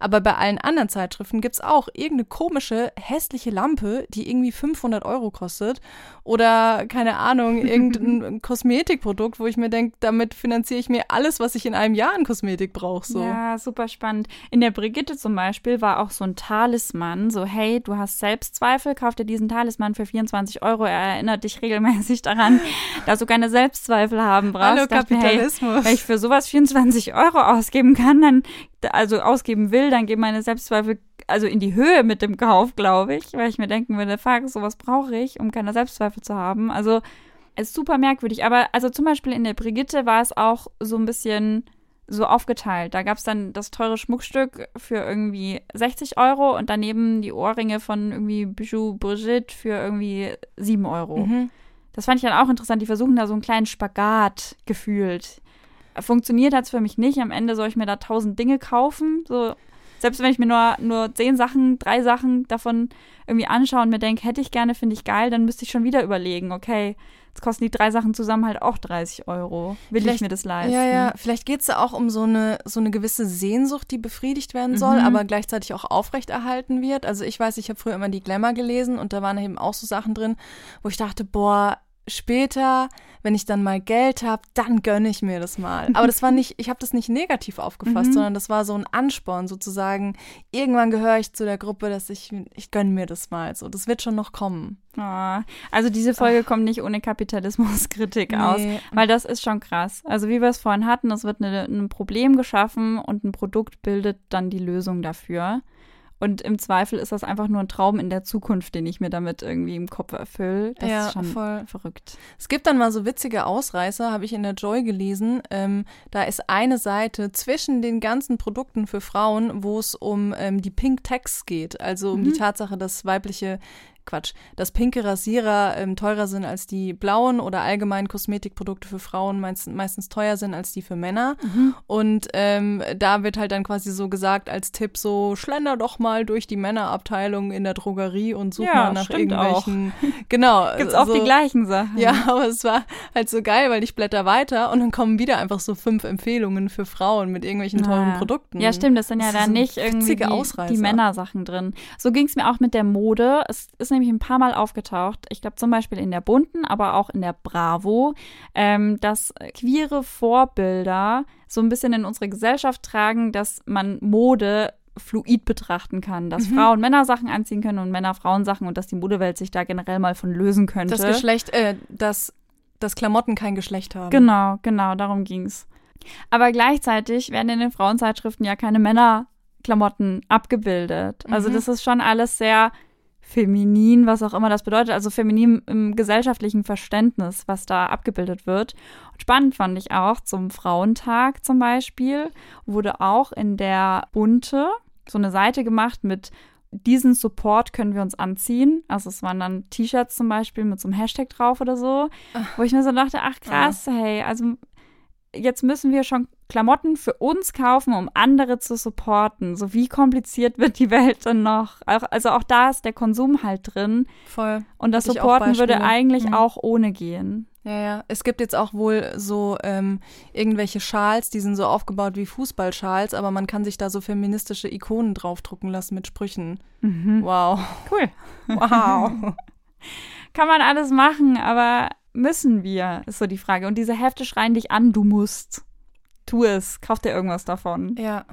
Aber bei allen anderen Zeitschriften gibt's auch irgendeine komische, hässliche Lampe, die irgendwie 500 Euro kostet. Oder, keine Ahnung, irgendein Kosmetikprodukt, wo ich mir denke, damit finanziere ich mir alles, was ich in einem Jahr an Kosmetik brauche. So. Ja, super spannend. In der Brigitte zum Beispiel war auch so ein Talisman, so hey, du hast Selbstzweifel, kauf dir diesen Talisman für 24 Euro. Er erinnert dich regelmäßig daran, dass du keine Selbstzweifel haben brauchst. Hallo Dachte mir, hey, Kapitalismus. wenn ich für sowas 24 Euro ausgeben kann, dann, also ausgeben will, dann gehen meine Selbstzweifel also in die Höhe mit dem Kauf, glaube ich, weil ich mir denken würde, fuck, sowas brauche ich, um keine Selbstzweifel zu haben. Also es ist super merkwürdig. Aber also zum Beispiel in der Brigitte war es auch so ein bisschen so aufgeteilt. Da gab es dann das teure Schmuckstück für irgendwie 60 Euro und daneben die Ohrringe von irgendwie Bijou Brigitte für irgendwie 7 Euro. Mhm. Das fand ich dann auch interessant. Die versuchen da so einen kleinen Spagat gefühlt. Funktioniert hat es für mich nicht. Am Ende soll ich mir da tausend Dinge kaufen. So, selbst wenn ich mir nur, nur zehn Sachen, drei Sachen davon irgendwie anschaue und mir denke, hätte ich gerne, finde ich geil, dann müsste ich schon wieder überlegen, okay, jetzt kosten die drei Sachen zusammen halt auch 30 Euro. Will ich Vielleicht- mir das leisten? Ja, ja, vielleicht geht's da auch um so eine, so eine gewisse Sehnsucht, die befriedigt werden soll, Mhm. aber gleichzeitig auch aufrechterhalten wird. Also ich weiß, ich habe früher immer die Glamour gelesen und da waren eben auch so Sachen drin, wo ich dachte, boah, später, wenn ich dann mal Geld habe, dann gönne ich mir das mal. Aber das war nicht, ich habe das nicht negativ aufgefasst, Mhm. sondern das war so ein Ansporn sozusagen. Irgendwann gehöre ich zu der Gruppe, dass ich, ich gönne mir das mal. So, das wird schon noch kommen. Ah, also diese Folge kommt nicht ohne Kapitalismuskritik aus, Nee. weil das ist schon krass. Also wie wir es vorhin hatten, es wird eine, ein Problem geschaffen und ein Produkt bildet dann die Lösung dafür. Und im Zweifel ist das einfach nur ein Traum in der Zukunft, den ich mir damit irgendwie im Kopf erfülle. Das Ja, ist schon voll. verrückt. Es gibt dann mal so witzige Ausreißer, habe ich in der Joy gelesen. Ähm, da ist eine Seite zwischen den ganzen Produkten für Frauen, wo es um ähm, die Pink Tax geht, also um Mhm. die Tatsache, dass weibliche Quatsch, dass pinke Rasierer ähm, teurer sind als die blauen oder allgemein Kosmetikprodukte für Frauen meist, meistens teuer sind als die für Männer. Mhm. Und ähm, da wird halt dann quasi so gesagt als Tipp so, schlender doch mal durch die Männerabteilung in der Drogerie und such Ja, mal nach irgendwelchen. Genau. Gibt's auch so, die gleichen Sachen. Ja, aber es war halt so geil, weil ich blätter weiter und dann kommen wieder einfach so fünf Empfehlungen für Frauen mit irgendwelchen teuren Ah. Produkten. Ja, stimmt, das sind ja Das dann nicht irgendwie die, die Männersachen drin. So ging es mir auch mit der Mode. Es ist nämlich ein paar Mal aufgetaucht. Ich glaube zum Beispiel in der Bunten, aber auch in der Bravo, ähm, dass queere Vorbilder so ein bisschen in unsere Gesellschaft tragen, dass man Mode fluid betrachten kann, dass Mhm. Frauen Männersachen anziehen können und Männer Frauensachen und dass die Modewelt sich da generell mal von lösen könnte. Das Geschlecht, äh, dass, dass Klamotten kein Geschlecht haben. Genau, genau, darum ging's. Aber gleichzeitig werden in den Frauenzeitschriften ja keine Männerklamotten abgebildet. Also Mhm. das ist schon alles sehr feminin, was auch immer das bedeutet. Also feminin im gesellschaftlichen Verständnis, was da abgebildet wird. Und spannend fand ich auch zum Frauentag zum Beispiel, wurde auch in der Bunte so eine Seite gemacht mit diesen Support können wir uns anziehen. Also es waren dann T-Shirts zum Beispiel mit so einem Hashtag drauf oder so, wo ich mir so dachte, ach krass, hey, also jetzt müssen wir schon Klamotten für uns kaufen, um andere zu supporten. So wie kompliziert wird die Welt dann noch? Also auch da ist der Konsum halt drin Voll. und das ich Supporten würde eigentlich Mhm. auch ohne gehen. Ja, ja. Es gibt jetzt auch wohl so ähm, irgendwelche Schals, die sind so aufgebaut wie Fußballschals, aber man kann sich da so feministische Ikonen draufdrucken lassen mit Sprüchen. Mhm. Wow. Cool. Wow. Kann man alles machen, aber müssen wir, ist so die Frage. Und diese Hefte schreien dich an, du musst. Tu es, kauf dir irgendwas davon. ja.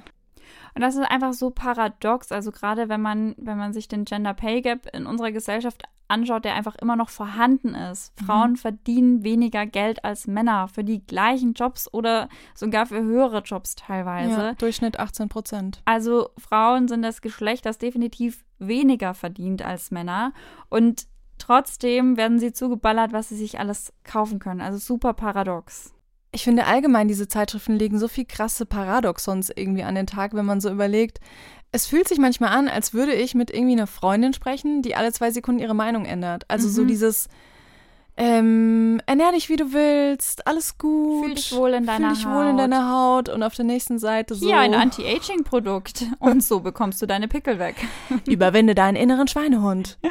Und das ist einfach so paradox. Also gerade wenn man, wenn man sich den Gender Pay Gap in unserer Gesellschaft anschaut, der einfach immer noch vorhanden ist. Frauen verdienen weniger Geld als Männer für die gleichen Jobs oder sogar für höhere Jobs teilweise. ja. Durchschnitt 18 Prozent. Also Frauen sind das Geschlecht, das definitiv weniger verdient als Männer. Und trotzdem werden sie zugeballert, was sie sich alles kaufen können. Also super paradox. Ich finde allgemein, diese Zeitschriften legen so viel krasse Paradoxons irgendwie an den Tag, wenn man so überlegt. Es fühlt sich manchmal an, als würde ich mit irgendwie einer Freundin sprechen, die alle zwei Sekunden ihre Meinung ändert. Also so Mhm. dieses, ähm, ernähr dich wie du willst, alles gut. Fühl dich wohl in deiner Fühl dich wohl in Haut. deiner Haut und auf der nächsten Seite so. Hier ein Anti-Aging-Produkt. Und so bekommst du deine Pickel weg. Überwinde deinen inneren Schweinehund.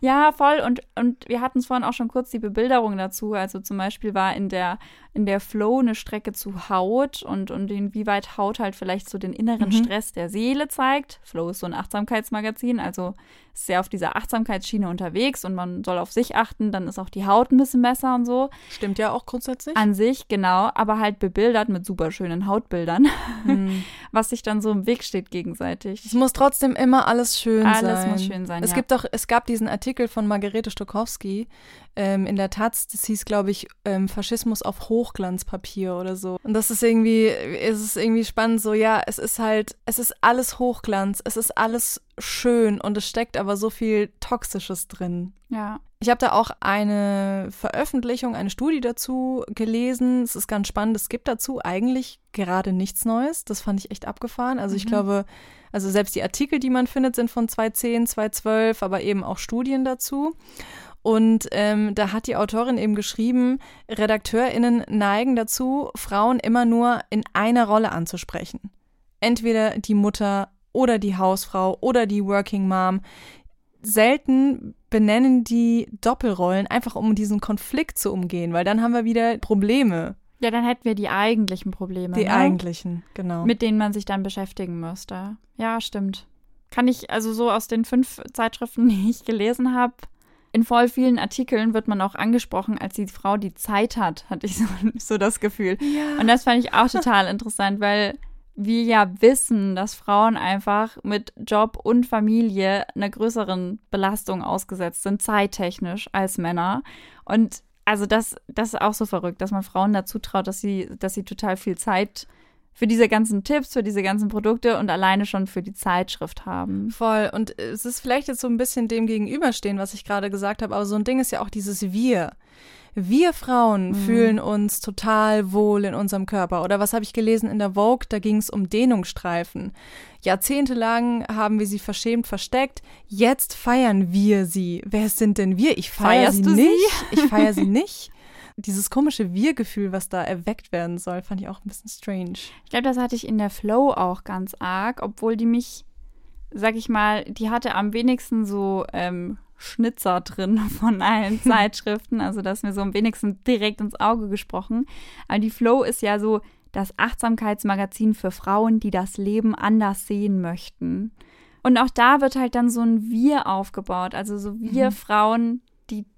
Ja, voll. Und, und wir hatten es vorhin auch schon kurz die Bebilderung dazu. Also zum Beispiel war in der, in der Flow eine Strecke zu Haut und, und inwieweit Haut halt vielleicht so den inneren Mhm. Stress der Seele zeigt. Flow ist so ein Achtsamkeitsmagazin, also sehr auf dieser Achtsamkeitsschiene unterwegs und man soll auf sich achten, dann ist auch die Haut ein bisschen besser und so. Stimmt ja auch grundsätzlich. An sich, genau, aber halt bebildert mit super schönen Hautbildern, Hm. was sich dann so im Weg steht gegenseitig. Es muss trotzdem immer alles schön Alles sein. muss schön sein, Es ja. gibt doch, es gab diesen Artikel von Margarete Stokowski ähm, in der Taz, das hieß, glaube ich, ähm, Faschismus auf Hochglanzpapier oder so. Und das ist irgendwie, es ist irgendwie spannend, so ja, es ist halt, es ist alles Hochglanz, es ist alles schön und es steckt aber so viel Toxisches drin. Ja. Ich habe da auch eine Veröffentlichung, eine Studie dazu gelesen. Es ist ganz spannend. Es gibt dazu eigentlich gerade nichts Neues. Das fand ich echt abgefahren. Also ich Mhm. glaube, also selbst die Artikel, die man findet, sind von 2010, 2012, aber eben auch Studien dazu. Und ähm, da hat die Autorin eben geschrieben, RedakteurInnen neigen dazu, Frauen immer nur in einer Rolle anzusprechen. Entweder die Mutter oder die Hausfrau oder die Working Mom. Selten benennen die Doppelrollen, einfach um diesen Konflikt zu umgehen, weil dann haben wir wieder Probleme. Ja, dann hätten wir die eigentlichen Probleme. Die ne? eigentlichen, genau. mit denen man sich dann beschäftigen müsste. Ja, stimmt. Kann ich also so aus den fünf Zeitschriften, die ich gelesen habe, in voll vielen Artikeln wird man auch angesprochen als die Frau, die Zeit hat, hatte ich so, so das Gefühl. ja. Und das fand ich auch total interessant, weil wir ja wissen, dass Frauen einfach mit Job und Familie einer größeren Belastung ausgesetzt sind, zeittechnisch, als Männer. Und also das, das ist auch so verrückt, dass man Frauen dazu traut, dass sie, dass sie total viel Zeit für diese ganzen Tipps, für diese ganzen Produkte und alleine schon für die Zeitschrift haben. Voll. Und es ist vielleicht jetzt so ein bisschen dem gegenüberstehen, was ich gerade gesagt habe, aber so ein Ding ist ja auch dieses Wir. Wir Frauen mhm. fühlen uns total wohl in unserem Körper. Oder was habe ich gelesen in der Vogue? Da ging es um Dehnungsstreifen. Jahrzehntelang haben wir sie verschämt versteckt. Jetzt feiern wir sie. Wer sind denn wir? Ich feiere sie nicht. Sie? Ich feiere sie nicht dieses komische Wir-Gefühl, was da erweckt werden soll, fand ich auch ein bisschen strange. Ich glaube, das hatte ich in der Flow auch ganz arg, obwohl die mich, sag ich mal, die hatte am wenigsten so ähm, Schnitzer drin von allen Zeitschriften. Also das ist mir so am wenigsten direkt ins Auge gesprochen. Aber die Flow ist ja so das Achtsamkeitsmagazin für Frauen, die das Leben anders sehen möchten. Und auch da wird halt dann so ein Wir aufgebaut. Also so wir mhm. Frauen,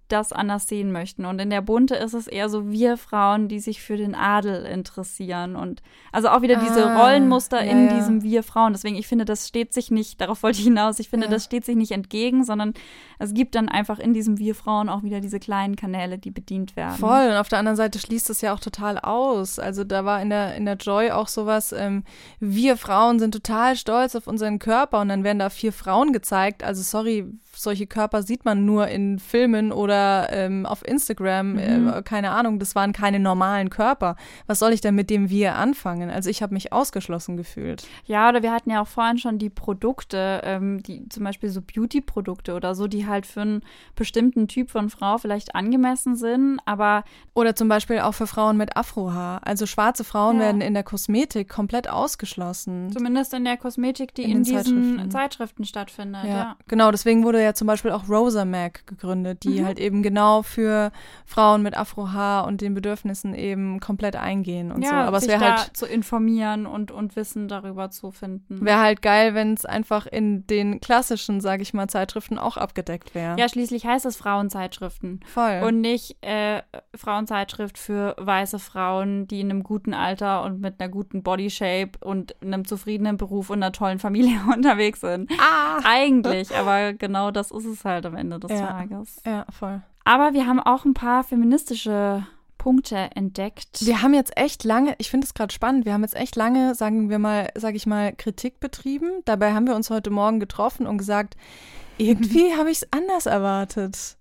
das anders sehen möchten. Und in der Bunte ist es eher so wir Frauen, die sich für den Adel interessieren. Und also auch wieder diese ah, Rollenmuster ja, in ja. diesem wir Frauen. Deswegen, ich finde, das steht sich nicht, darauf wollte ich hinaus, ich finde, ja. das steht sich nicht entgegen, sondern es gibt dann einfach in diesem wir Frauen auch wieder diese kleinen Kanäle, die bedient werden. Voll. Und auf der anderen Seite schließt es ja auch total aus. Also da war in der, in der Joy auch sowas, ähm, wir Frauen sind total stolz auf unseren Körper und dann werden da vier Frauen gezeigt. Also sorry, solche Körper sieht man nur in Filmen oder ähm, auf Instagram, mhm. äh, keine Ahnung, das waren keine normalen Körper. Was soll ich denn mit dem Wir anfangen? Also ich habe mich ausgeschlossen gefühlt. Ja, oder wir hatten ja auch vorhin schon die Produkte, ähm, die zum Beispiel so Beauty-Produkte oder so, die halt für einen bestimmten Typ von Frau vielleicht angemessen sind, aber oder zum Beispiel auch für Frauen mit Afrohaar. Also schwarze Frauen ja. werden in der Kosmetik komplett ausgeschlossen. Zumindest in der Kosmetik, die in, in diesen Zeitschriften. Zeitschriften stattfindet. Ja. ja. genau. Deswegen wurde ja zum Beispiel auch Rosa Mac gegründet, die mhm. halt eben genau für Frauen mit Afrohaar und den Bedürfnissen eben komplett eingehen und ja, so. Aber es wäre halt zu informieren und, und Wissen darüber zu finden. Wäre halt geil, wenn es einfach in den klassischen, sage ich mal, Zeitschriften auch abgedeckt wäre. Ja, schließlich heißt es Frauenzeitschriften. Voll. Und nicht äh, Frauenzeitschrift für weiße Frauen, die in einem guten Alter und mit einer guten Bodyshape und einem zufriedenen Beruf und einer tollen Familie unterwegs sind. Ah! Eigentlich, aber genau das ist es halt am Ende des ja. Tages. Ja, voll. Aber wir haben auch ein paar feministische Punkte entdeckt. Wir haben jetzt echt lange, ich finde es gerade spannend, wir haben jetzt echt lange, sagen wir mal, sage ich mal, Kritik betrieben. Dabei haben wir uns heute Morgen getroffen und gesagt, irgendwie habe ich es anders erwartet.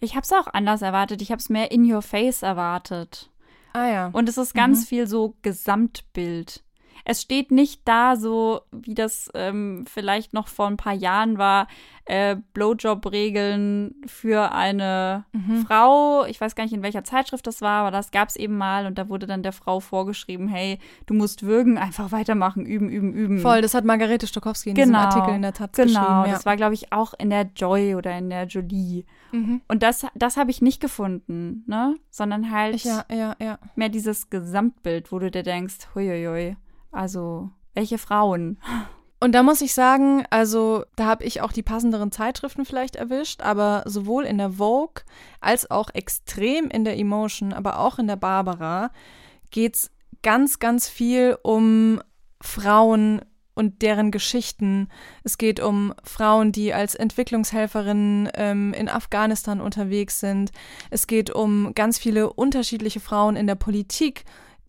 Ich habe es auch anders erwartet. Ich habe es mehr in your face erwartet. Ah ja. Und es ist ganz mhm. viel so Gesamtbild es steht nicht da so, wie das ähm, vielleicht noch vor ein paar Jahren war, äh, Blowjob-Regeln für eine mhm. Frau. Ich weiß gar nicht, in welcher Zeitschrift das war, aber das gab es eben mal und da wurde dann der Frau vorgeschrieben, hey, du musst würgen, einfach weitermachen, üben, üben, üben. Voll, das hat Margarete Stokowski in genau, diesem Artikel in der Taz genau, geschrieben. Genau, ja. das war, glaube ich, auch in der Joy oder in der Jolie. Mhm. Und das, das habe ich nicht gefunden, ne? Sondern halt ja, ja, mehr dieses Gesamtbild, wo du dir denkst, huiuiui. Also, welche Frauen? Und da muss ich sagen, also da habe ich auch die passenderen Zeitschriften vielleicht erwischt, aber sowohl in der Vogue als auch extrem in der Emotion, aber auch in der Barbara geht es ganz, ganz viel um Frauen und deren Geschichten. Es geht um Frauen, die als Entwicklungshelferinnen ähm, in Afghanistan unterwegs sind. Es geht um ganz viele unterschiedliche Frauen in der Politik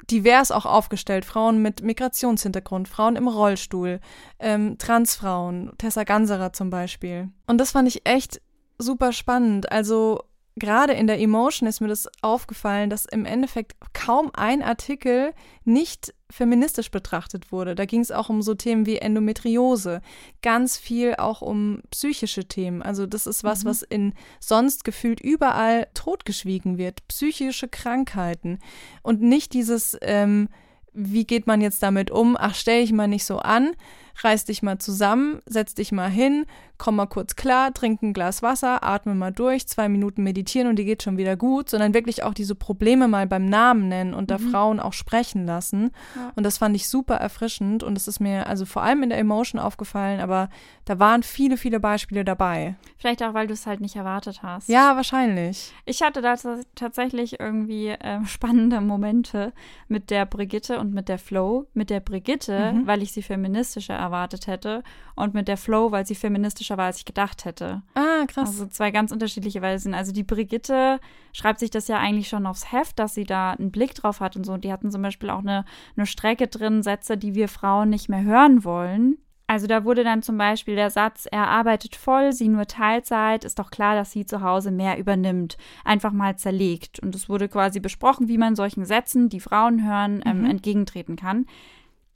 divers auch aufgestellt. Frauen mit Migrationshintergrund, Frauen im Rollstuhl, ähm, Transfrauen, Tessa Ganserer zum Beispiel. Und das fand ich echt super spannend. Also gerade in der Emotion ist mir das aufgefallen, dass im Endeffekt kaum ein Artikel nicht feministisch betrachtet wurde. Da ging es auch um so Themen wie Endometriose, ganz viel auch um psychische Themen. Also das ist was, mhm. was in sonst gefühlt überall totgeschwiegen wird. Psychische Krankheiten und nicht dieses, ähm, wie geht man jetzt damit um? Ach, stell ich mal nicht so an, reiß dich mal zusammen, setz dich mal hin, komm mal kurz klar, trink ein Glas Wasser, atme mal durch, zwei Minuten meditieren und die geht schon wieder gut, sondern wirklich auch diese Probleme mal beim Namen nennen und da mhm. Frauen auch sprechen lassen. Ja. Und das fand ich super erfrischend und das ist mir also vor allem in der Emotion aufgefallen, aber da waren viele, viele Beispiele dabei. Vielleicht auch, weil du es halt nicht erwartet hast. Ja, wahrscheinlich. Ich hatte da tatsächlich irgendwie äh, spannende Momente mit der Brigitte und mit der Flo. Mit der Brigitte, mhm. weil ich sie feministischer erwartet hätte und mit der Flow, weil sie feministisch feministischer war, als ich gedacht hätte. Ah, krass. Also zwei ganz unterschiedliche Weisen. Also die Brigitte schreibt sich das ja eigentlich schon aufs Heft, dass sie da einen Blick drauf hat und so. Und die hatten zum Beispiel auch eine, eine Strecke drin, Sätze, die wir Frauen nicht mehr hören wollen. Also da wurde dann zum Beispiel der Satz, er arbeitet voll, sie nur Teilzeit, ist doch klar, dass sie zu Hause mehr übernimmt, einfach mal zerlegt. Und es wurde quasi besprochen, wie man solchen Sätzen, die Frauen hören, ähm, Mhm. entgegentreten kann.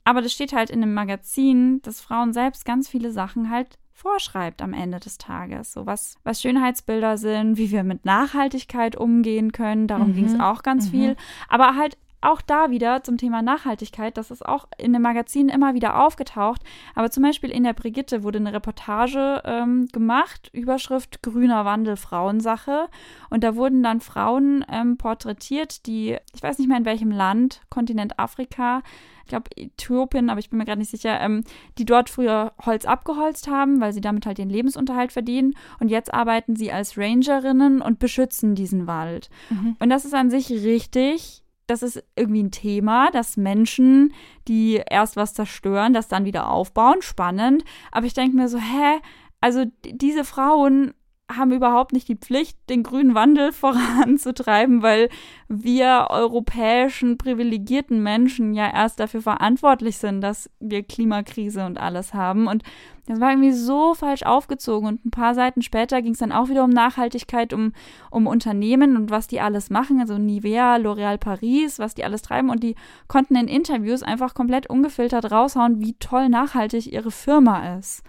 Aber das steht halt in einem Magazin, dass Frauen selbst ganz viele Sachen halt vorschreibt am Ende des Tages. So was, was Schönheitsbilder sind, wie wir mit Nachhaltigkeit umgehen können. Darum Mhm. ging es auch ganz Mhm. viel. Aber halt auch da wieder zum Thema Nachhaltigkeit, das ist auch in dem Magazin immer wieder aufgetaucht. Aber zum Beispiel in der Brigitte wurde eine Reportage ähm, gemacht, Überschrift Grüner Wandel Frauensache. Und da wurden dann Frauen ähm, porträtiert, die, ich weiß nicht mehr in welchem Land, Kontinent Afrika, ich glaube Äthiopien, aber ich bin mir gerade nicht sicher, ähm, die dort früher Holz abgeholzt haben, weil sie damit halt ihren Lebensunterhalt verdienen. Und jetzt arbeiten sie als Rangerinnen und beschützen diesen Wald. Mhm. Und das ist an sich richtig. Das ist irgendwie ein Thema, dass Menschen, die erst was zerstören, das dann wieder aufbauen. Spannend. Aber ich denke mir so, hä? Also diese Frauen haben überhaupt nicht die Pflicht, den grünen Wandel voranzutreiben, weil wir europäischen privilegierten Menschen ja erst dafür verantwortlich sind, dass wir Klimakrise und alles haben. Und das war irgendwie so falsch aufgezogen. Und ein paar Seiten später ging es dann auch wieder um Nachhaltigkeit, um, um Unternehmen und was die alles machen. Also Nivea, L'Oréal Paris, was die alles treiben. Und die konnten in Interviews einfach komplett ungefiltert raushauen, wie toll nachhaltig ihre Firma ist.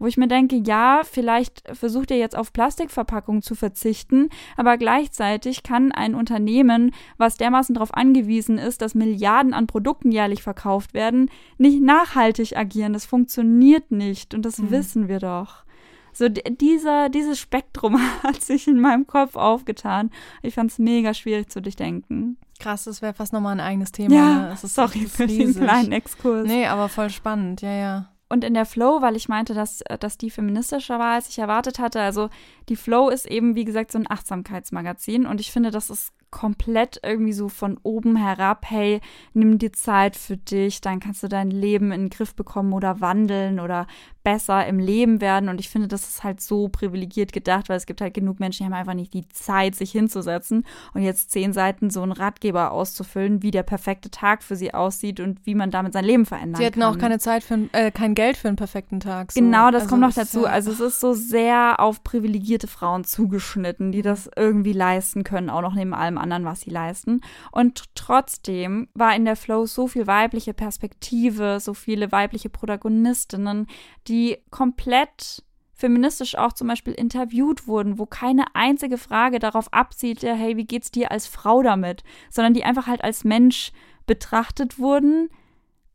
Wo ich mir denke, ja, vielleicht versucht ihr jetzt auf Plastikverpackungen zu verzichten, aber gleichzeitig kann ein Unternehmen, was dermaßen darauf angewiesen ist, dass Milliarden an Produkten jährlich verkauft werden, nicht nachhaltig agieren. Das funktioniert nicht und das Mhm. wissen wir doch. So, dieser, dieses Spektrum hat sich in meinem Kopf aufgetan. Ich fand es mega schwierig zu durchdenken. Krass, das wäre fast nochmal ein eigenes Thema. ne? Es ist sorry für riesig. kleinen Exkurs. Nee, aber voll spannend, ja, ja. Und in der Flow, weil ich meinte, dass, äh, dass die feministischer war, als ich erwartet hatte. Also die Flow ist eben, wie gesagt, so ein Achtsamkeitsmagazin. Und ich finde, das ist komplett irgendwie so von oben herab, hey, nimm dir Zeit für dich, dann kannst du dein Leben in den Griff bekommen oder wandeln oder besser im Leben werden. Und ich finde, das ist halt so privilegiert gedacht, weil es gibt halt genug Menschen, die haben einfach nicht die Zeit, sich hinzusetzen und jetzt zehn Seiten so einen Ratgeber auszufüllen, wie der perfekte Tag für sie aussieht und wie man damit sein Leben verändern Sie hatten kann. auch keine Zeit für, äh, kein Geld für einen perfekten Tag. So. Genau, das Also kommt noch ist dazu. ja- Also es ist so sehr auf privilegierte Frauen zugeschnitten, die das irgendwie leisten können, auch noch neben allem anderen, was sie leisten. Und trotzdem war in der Flow so viel weibliche Perspektive, so viele weibliche Protagonistinnen, die komplett feministisch auch zum Beispiel interviewt wurden, wo keine einzige Frage darauf abzielte, hey, wie geht's dir als Frau damit, sondern die einfach halt als Mensch betrachtet wurden,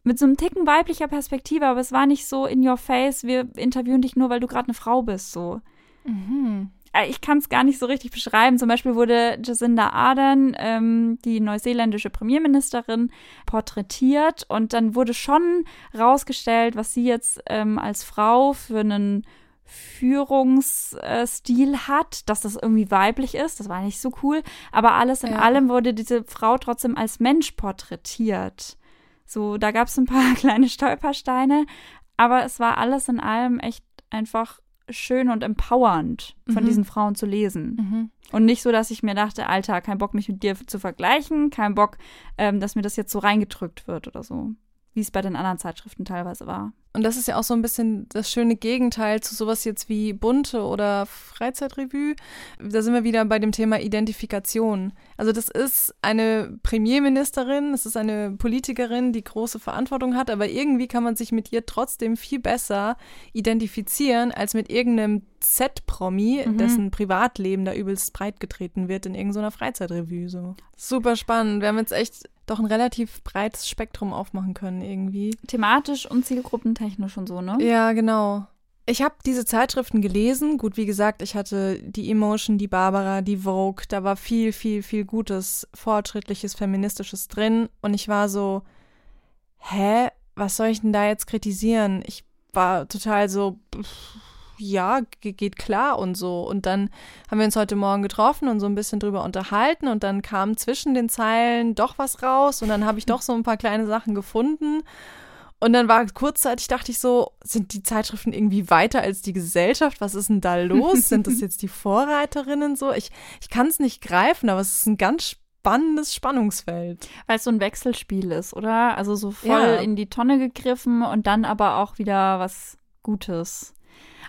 mit so einem Ticken weiblicher Perspektive, aber es war nicht so in your face, wir interviewen dich nur, weil du gerade eine Frau bist, so. Mhm. Äh, Ich kann es gar nicht so richtig beschreiben. Zum Beispiel wurde Jacinda Ardern, ähm, die neuseeländische Premierministerin, porträtiert und dann wurde schon rausgestellt, was sie jetzt ähm, als Frau für einen Führungsstil hat, dass das irgendwie weiblich ist. Das war nicht so cool. Aber alles in Ja. allem wurde diese Frau trotzdem als Mensch porträtiert. So, da gab es ein paar kleine Stolpersteine, aber es war alles in allem echt einfach schön und empowernd von Mhm. diesen Frauen zu lesen. Mhm. Und nicht so, dass ich mir dachte, Alter, kein Bock, mich mit dir zu vergleichen, kein Bock, ähm, dass mir das jetzt so reingedrückt wird oder so. Wie es bei den anderen Zeitschriften teilweise war. Und das ist ja auch so ein bisschen das schöne Gegenteil zu sowas jetzt wie Bunte oder Freizeitrevue. Da sind wir wieder bei dem Thema Identifikation. Also das ist eine Premierministerin, es ist eine Politikerin, die große Verantwortung hat, aber irgendwie kann man sich mit ihr trotzdem viel besser identifizieren als mit irgendeinem Z-Promi, Mhm. dessen Privatleben da übelst breit getreten wird in irgendeiner Freizeitrevue. So. Super spannend. Wir haben jetzt echt doch ein relativ breites Spektrum aufmachen können irgendwie. Thematisch und zielgruppentechnisch und so, ne? Ja, genau. Ich habe diese Zeitschriften gelesen. Gut, wie gesagt, ich hatte die Emotion, die Barbara, die Vogue. Da war viel, viel, viel Gutes, fortschrittliches, feministisches drin. Und ich war so, hä, was soll ich denn da jetzt kritisieren? Ich war total so, pff, ja, ge- geht klar und so. Und dann haben wir uns heute Morgen getroffen und so ein bisschen drüber unterhalten. Und dann kam zwischen den Zeilen doch was raus. Und dann habe ich doch so ein paar kleine Sachen gefunden. Und dann war kurzzeitig, dachte ich so, sind die Zeitschriften irgendwie weiter als die Gesellschaft? Was ist denn da los? sind das jetzt die Vorreiterinnen so? Ich, ich kann es nicht greifen, aber es ist ein ganz spannendes Spannungsfeld. Weil es so ein Wechselspiel ist, oder? Also so voll ja. in die Tonne gegriffen und dann aber auch wieder was Gutes.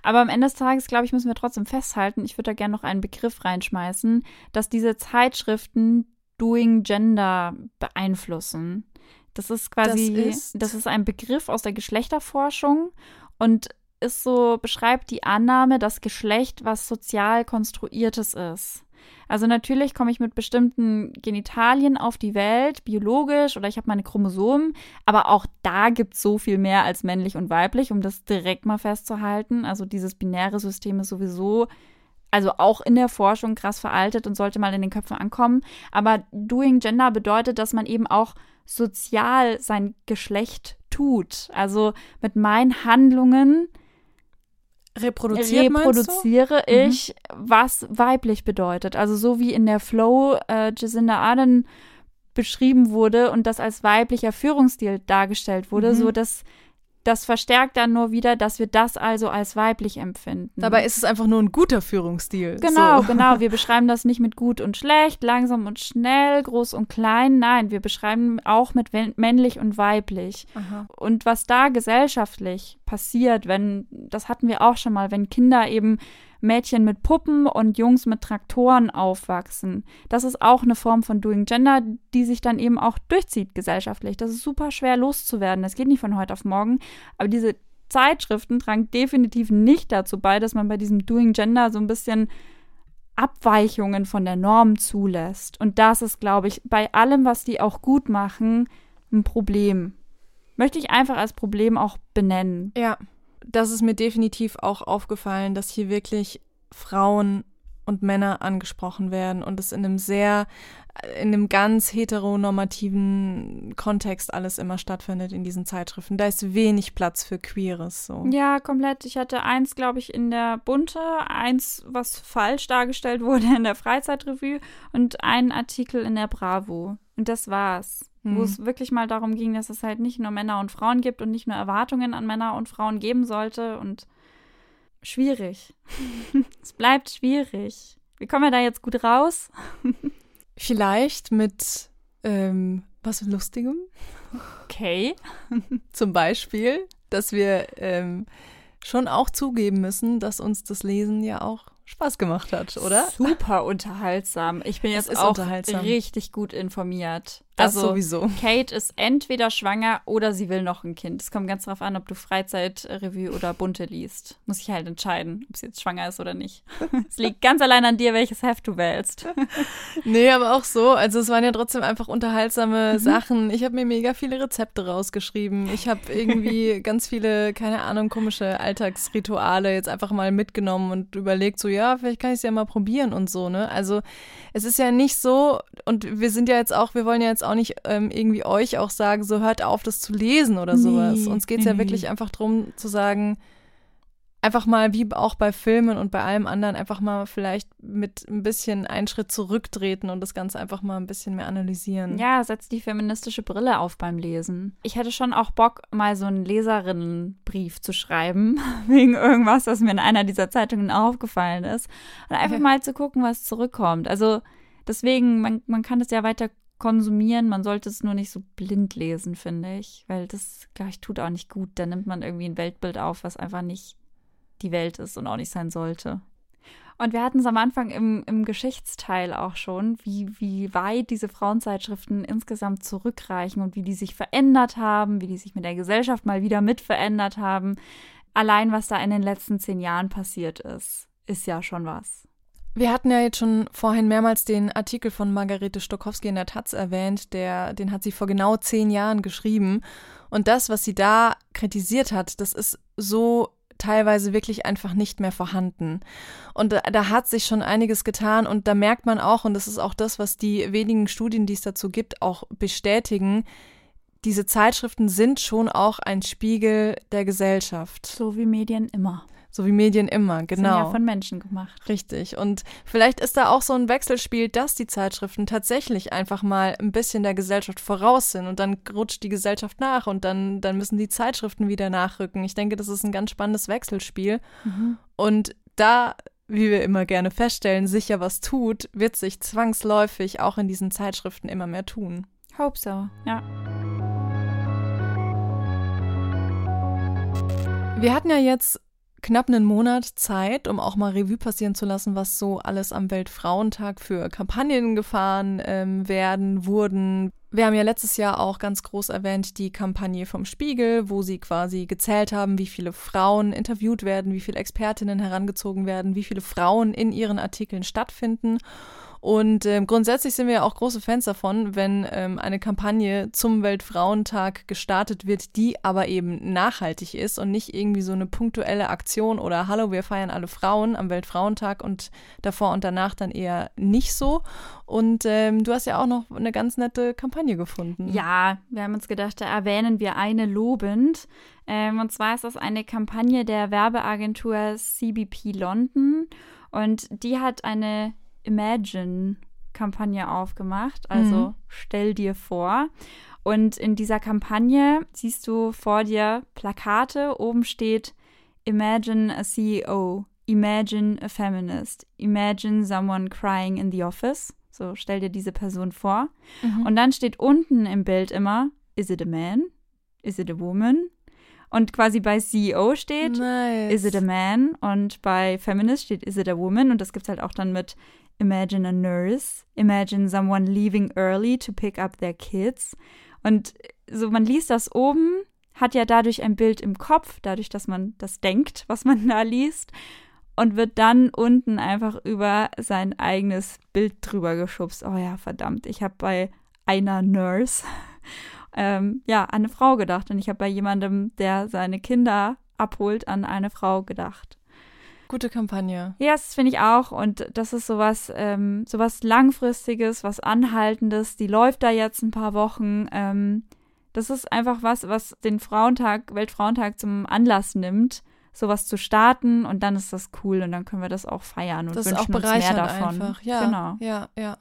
Aber am Ende des Tages, glaube ich, müssen wir trotzdem festhalten, ich würde da gerne noch einen Begriff reinschmeißen, dass diese Zeitschriften Doing Gender beeinflussen. Das ist quasi, das ist, das ist ein Begriff aus der Geschlechterforschung und ist so, beschreibt die Annahme, dass Geschlecht was sozial konstruiertes ist. Also natürlich komme ich mit bestimmten Genitalien auf die Welt, biologisch oder ich habe meine Chromosomen, aber auch da gibt es so viel mehr als männlich und weiblich, um das direkt mal festzuhalten. Also dieses binäre System ist sowieso, also auch in der Forschung krass veraltet und sollte mal in den Köpfen ankommen. Aber Doing Gender bedeutet, dass man eben auch sozial sein Geschlecht tut. Also mit meinen Handlungen Reproduziert, reproduziere mhm. ich, mhm. was weiblich bedeutet. Also so wie in der Flow äh, Jacinda Ardern beschrieben wurde und das als weiblicher Führungsstil dargestellt wurde, mhm. so dass das verstärkt dann nur wieder, dass wir das also als weiblich empfinden. Dabei ist es einfach nur ein guter Führungsstil. Genau, so. genau. Wir beschreiben das nicht mit gut und schlecht, langsam und schnell, groß und klein. Nein, wir beschreiben auch mit männlich und weiblich. Aha. Und was da gesellschaftlich passiert, wenn, das hatten wir auch schon mal, wenn Kinder eben Mädchen mit Puppen und Jungs mit Traktoren aufwachsen. Das ist auch eine Form von Doing Gender, die sich dann eben auch durchzieht gesellschaftlich. Das ist super schwer loszuwerden. Das geht nicht von heute auf morgen. Aber diese Zeitschriften tragen definitiv nicht dazu bei, dass man bei diesem Doing Gender so ein bisschen Abweichungen von der Norm zulässt. Und das ist, glaube ich, bei allem, was die auch gut machen, ein Problem. Möchte ich einfach als Problem auch benennen. Ja das ist mir definitiv auch aufgefallen, dass hier wirklich Frauen und Männer angesprochen werden und es in einem sehr, in einem ganz heteronormativen Kontext alles immer stattfindet in diesen Zeitschriften. Da ist wenig Platz für Queeres. So. Ja, komplett. Ich hatte eins, glaube ich, in der Bunte, eins, was falsch dargestellt wurde in der Freizeitrevue und einen Artikel in der Bravo. Und das war's. Wo es wirklich mal darum ging, dass es halt nicht nur Männer und Frauen gibt und nicht nur Erwartungen an Männer und Frauen geben sollte und schwierig. es bleibt schwierig. Wie kommen wir da jetzt gut raus? Vielleicht mit ähm, was Lustigem. Okay. Zum Beispiel, dass wir ähm, schon auch zugeben müssen, dass uns das Lesen ja auch Spaß gemacht hat, oder? Super unterhaltsam. Ich bin jetzt auch richtig gut informiert. Das also, sowieso. Kate ist entweder schwanger oder sie will noch ein Kind. Es kommt ganz darauf an, ob du Freizeitrevue oder Bunte liest. Muss ich halt entscheiden, ob sie jetzt schwanger ist oder nicht. es liegt ganz allein an dir, welches Heft du wählst. nee, aber auch so. Also es waren ja trotzdem einfach unterhaltsame mhm. Sachen. Ich habe mir mega viele Rezepte rausgeschrieben. Ich habe irgendwie ganz viele, keine Ahnung, komische Alltagsrituale jetzt einfach mal mitgenommen und überlegt, so ja, vielleicht kann ich es ja mal probieren und so, ne? Also es ist ja nicht so, und wir sind ja jetzt auch, wir wollen ja jetzt auch nicht ähm, irgendwie euch auch sagen, so hört auf, das zu lesen oder sowas. Nee, Uns geht es nee, ja wirklich einfach darum zu sagen, einfach mal wie auch bei Filmen und bei allem anderen einfach mal vielleicht mit ein bisschen einen Schritt zurücktreten und das Ganze einfach mal ein bisschen mehr analysieren. Ja, setzt die feministische Brille auf beim Lesen. Ich hätte schon auch Bock, mal so einen Leserinnenbrief zu schreiben, wegen irgendwas, was mir in einer dieser Zeitungen aufgefallen ist. Und einfach mal zu gucken, was zurückkommt. Also deswegen, man, man kann es ja weiter konsumieren. Man sollte es nur nicht so blind lesen, finde ich, weil das, glaube ich, tut auch nicht gut. Da nimmt man irgendwie ein Weltbild auf, was einfach nicht die Welt ist und auch nicht sein sollte. Und wir hatten es am Anfang im, im Geschichtsteil auch schon, wie, wie weit diese Frauenzeitschriften insgesamt zurückreichen und wie die sich verändert haben, wie die sich mit der Gesellschaft mal wieder mit verändert haben. Allein was da in den letzten zehn Jahren passiert ist, ist ja schon was. Wir hatten ja jetzt schon vorhin mehrmals den Artikel von Margarete Stokowski in der Taz erwähnt, der, den hat sie vor genau zehn Jahren geschrieben. Und das, was sie da kritisiert hat, das ist so teilweise wirklich einfach nicht mehr vorhanden. Und da, da, hat sich schon einiges getan und da merkt man auch, und das ist auch das, was die wenigen Studien, die es dazu gibt, auch bestätigen, diese Zeitschriften sind schon auch ein Spiegel der Gesellschaft. So wie Medien immer. So wie Medien immer, genau. Sind ja von Menschen gemacht. Richtig. Und vielleicht ist da auch so ein Wechselspiel, dass die Zeitschriften tatsächlich einfach mal ein bisschen der Gesellschaft voraus sind und dann rutscht die Gesellschaft nach und dann, dann müssen die Zeitschriften wieder nachrücken. Ich denke, das ist ein ganz spannendes Wechselspiel. Mhm. Und da, wie wir immer gerne feststellen, sich ja was tut, wird sich zwangsläufig auch in diesen Zeitschriften immer mehr tun. Hope so, ja. Wir hatten ja jetzt knapp einen Monat Zeit, um auch mal Revue passieren zu lassen, was so alles am Weltfrauentag für Kampagnen gefahren ähm, werden, wurden. Wir haben ja letztes Jahr auch ganz groß erwähnt die Kampagne vom Spiegel, wo sie quasi gezählt haben, wie viele Frauen interviewt werden, wie viele Expertinnen herangezogen werden, wie viele Frauen in ihren Artikeln stattfinden. Und ähm, grundsätzlich sind wir ja auch große Fans davon, wenn ähm, eine Kampagne zum Weltfrauentag gestartet wird, die aber eben nachhaltig ist und nicht irgendwie so eine punktuelle Aktion oder Hallo, wir feiern alle Frauen am Weltfrauentag und davor und danach dann eher nicht so. Und ähm, du hast ja auch noch eine ganz nette Kampagne gefunden. Ja, wir haben uns gedacht, da erwähnen wir eine lobend. Ähm, und zwar ist das eine Kampagne der Werbeagentur CBP London. Und die hat eine Imagine-Kampagne aufgemacht. Also mhm. stell dir vor. Und in dieser Kampagne siehst du vor dir Plakate. Oben steht Imagine a CEO, Imagine a Feminist, Imagine someone crying in the office. So stell dir diese Person vor. Mhm. Und dann steht unten im Bild immer, is it a man? Is it a woman? Und quasi bei CEO steht, nice. is it a man? Und bei Feminist steht, is it a woman? Und das gibt es halt auch dann mit Imagine a nurse. Imagine someone leaving early to pick up their kids. Und so, man liest das oben, hat ja dadurch ein Bild im Kopf, dadurch, dass man das denkt, was man da liest, und wird dann unten einfach über sein eigenes Bild drüber geschubst. Oh ja, verdammt, ich habe bei einer Nurse ähm, ja an eine Frau gedacht und ich habe bei jemandem, der seine Kinder abholt, an eine Frau gedacht. Gute Kampagne. Ja, das finde ich auch. Und das ist sowas, ähm, sowas Langfristiges, was Anhaltendes. Die läuft da jetzt ein paar Wochen. Ähm, das ist einfach was, was den Frauentag, Weltfrauentag zum Anlass nimmt, sowas zu starten und dann ist das cool und dann können wir das auch feiern und das wünschen ist auch uns mehr davon. Einfach. Ja, genau. Ja, ja.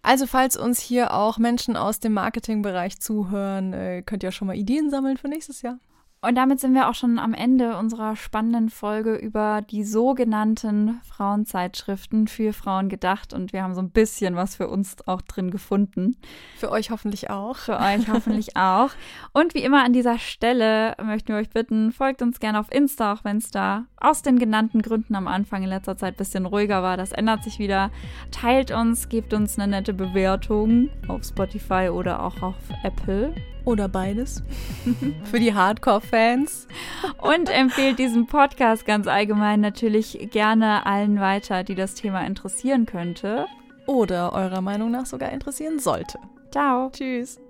Also falls uns hier auch Menschen aus dem Marketingbereich zuhören, äh, könnt ihr schon mal Ideen sammeln für nächstes Jahr. Und damit sind wir auch schon am Ende unserer spannenden Folge über die sogenannten Frauenzeitschriften für Frauen gedacht. Und wir haben so ein bisschen was für uns auch drin gefunden. Für euch hoffentlich auch. Für euch hoffentlich auch. Und wie immer an dieser Stelle möchten wir euch bitten, folgt uns gerne auf Insta, auch wenn es da aus den genannten Gründen am Anfang in letzter Zeit ein bisschen ruhiger war. Das ändert sich wieder. Teilt uns, gebt uns eine nette Bewertung auf Spotify oder auch auf Apple. Oder beides. Für die Hardcore-Fans. Und empfehlt diesen Podcast ganz allgemein natürlich gerne allen weiter, die das Thema interessieren könnte. Oder eurer Meinung nach sogar interessieren sollte. Ciao. Tschüss.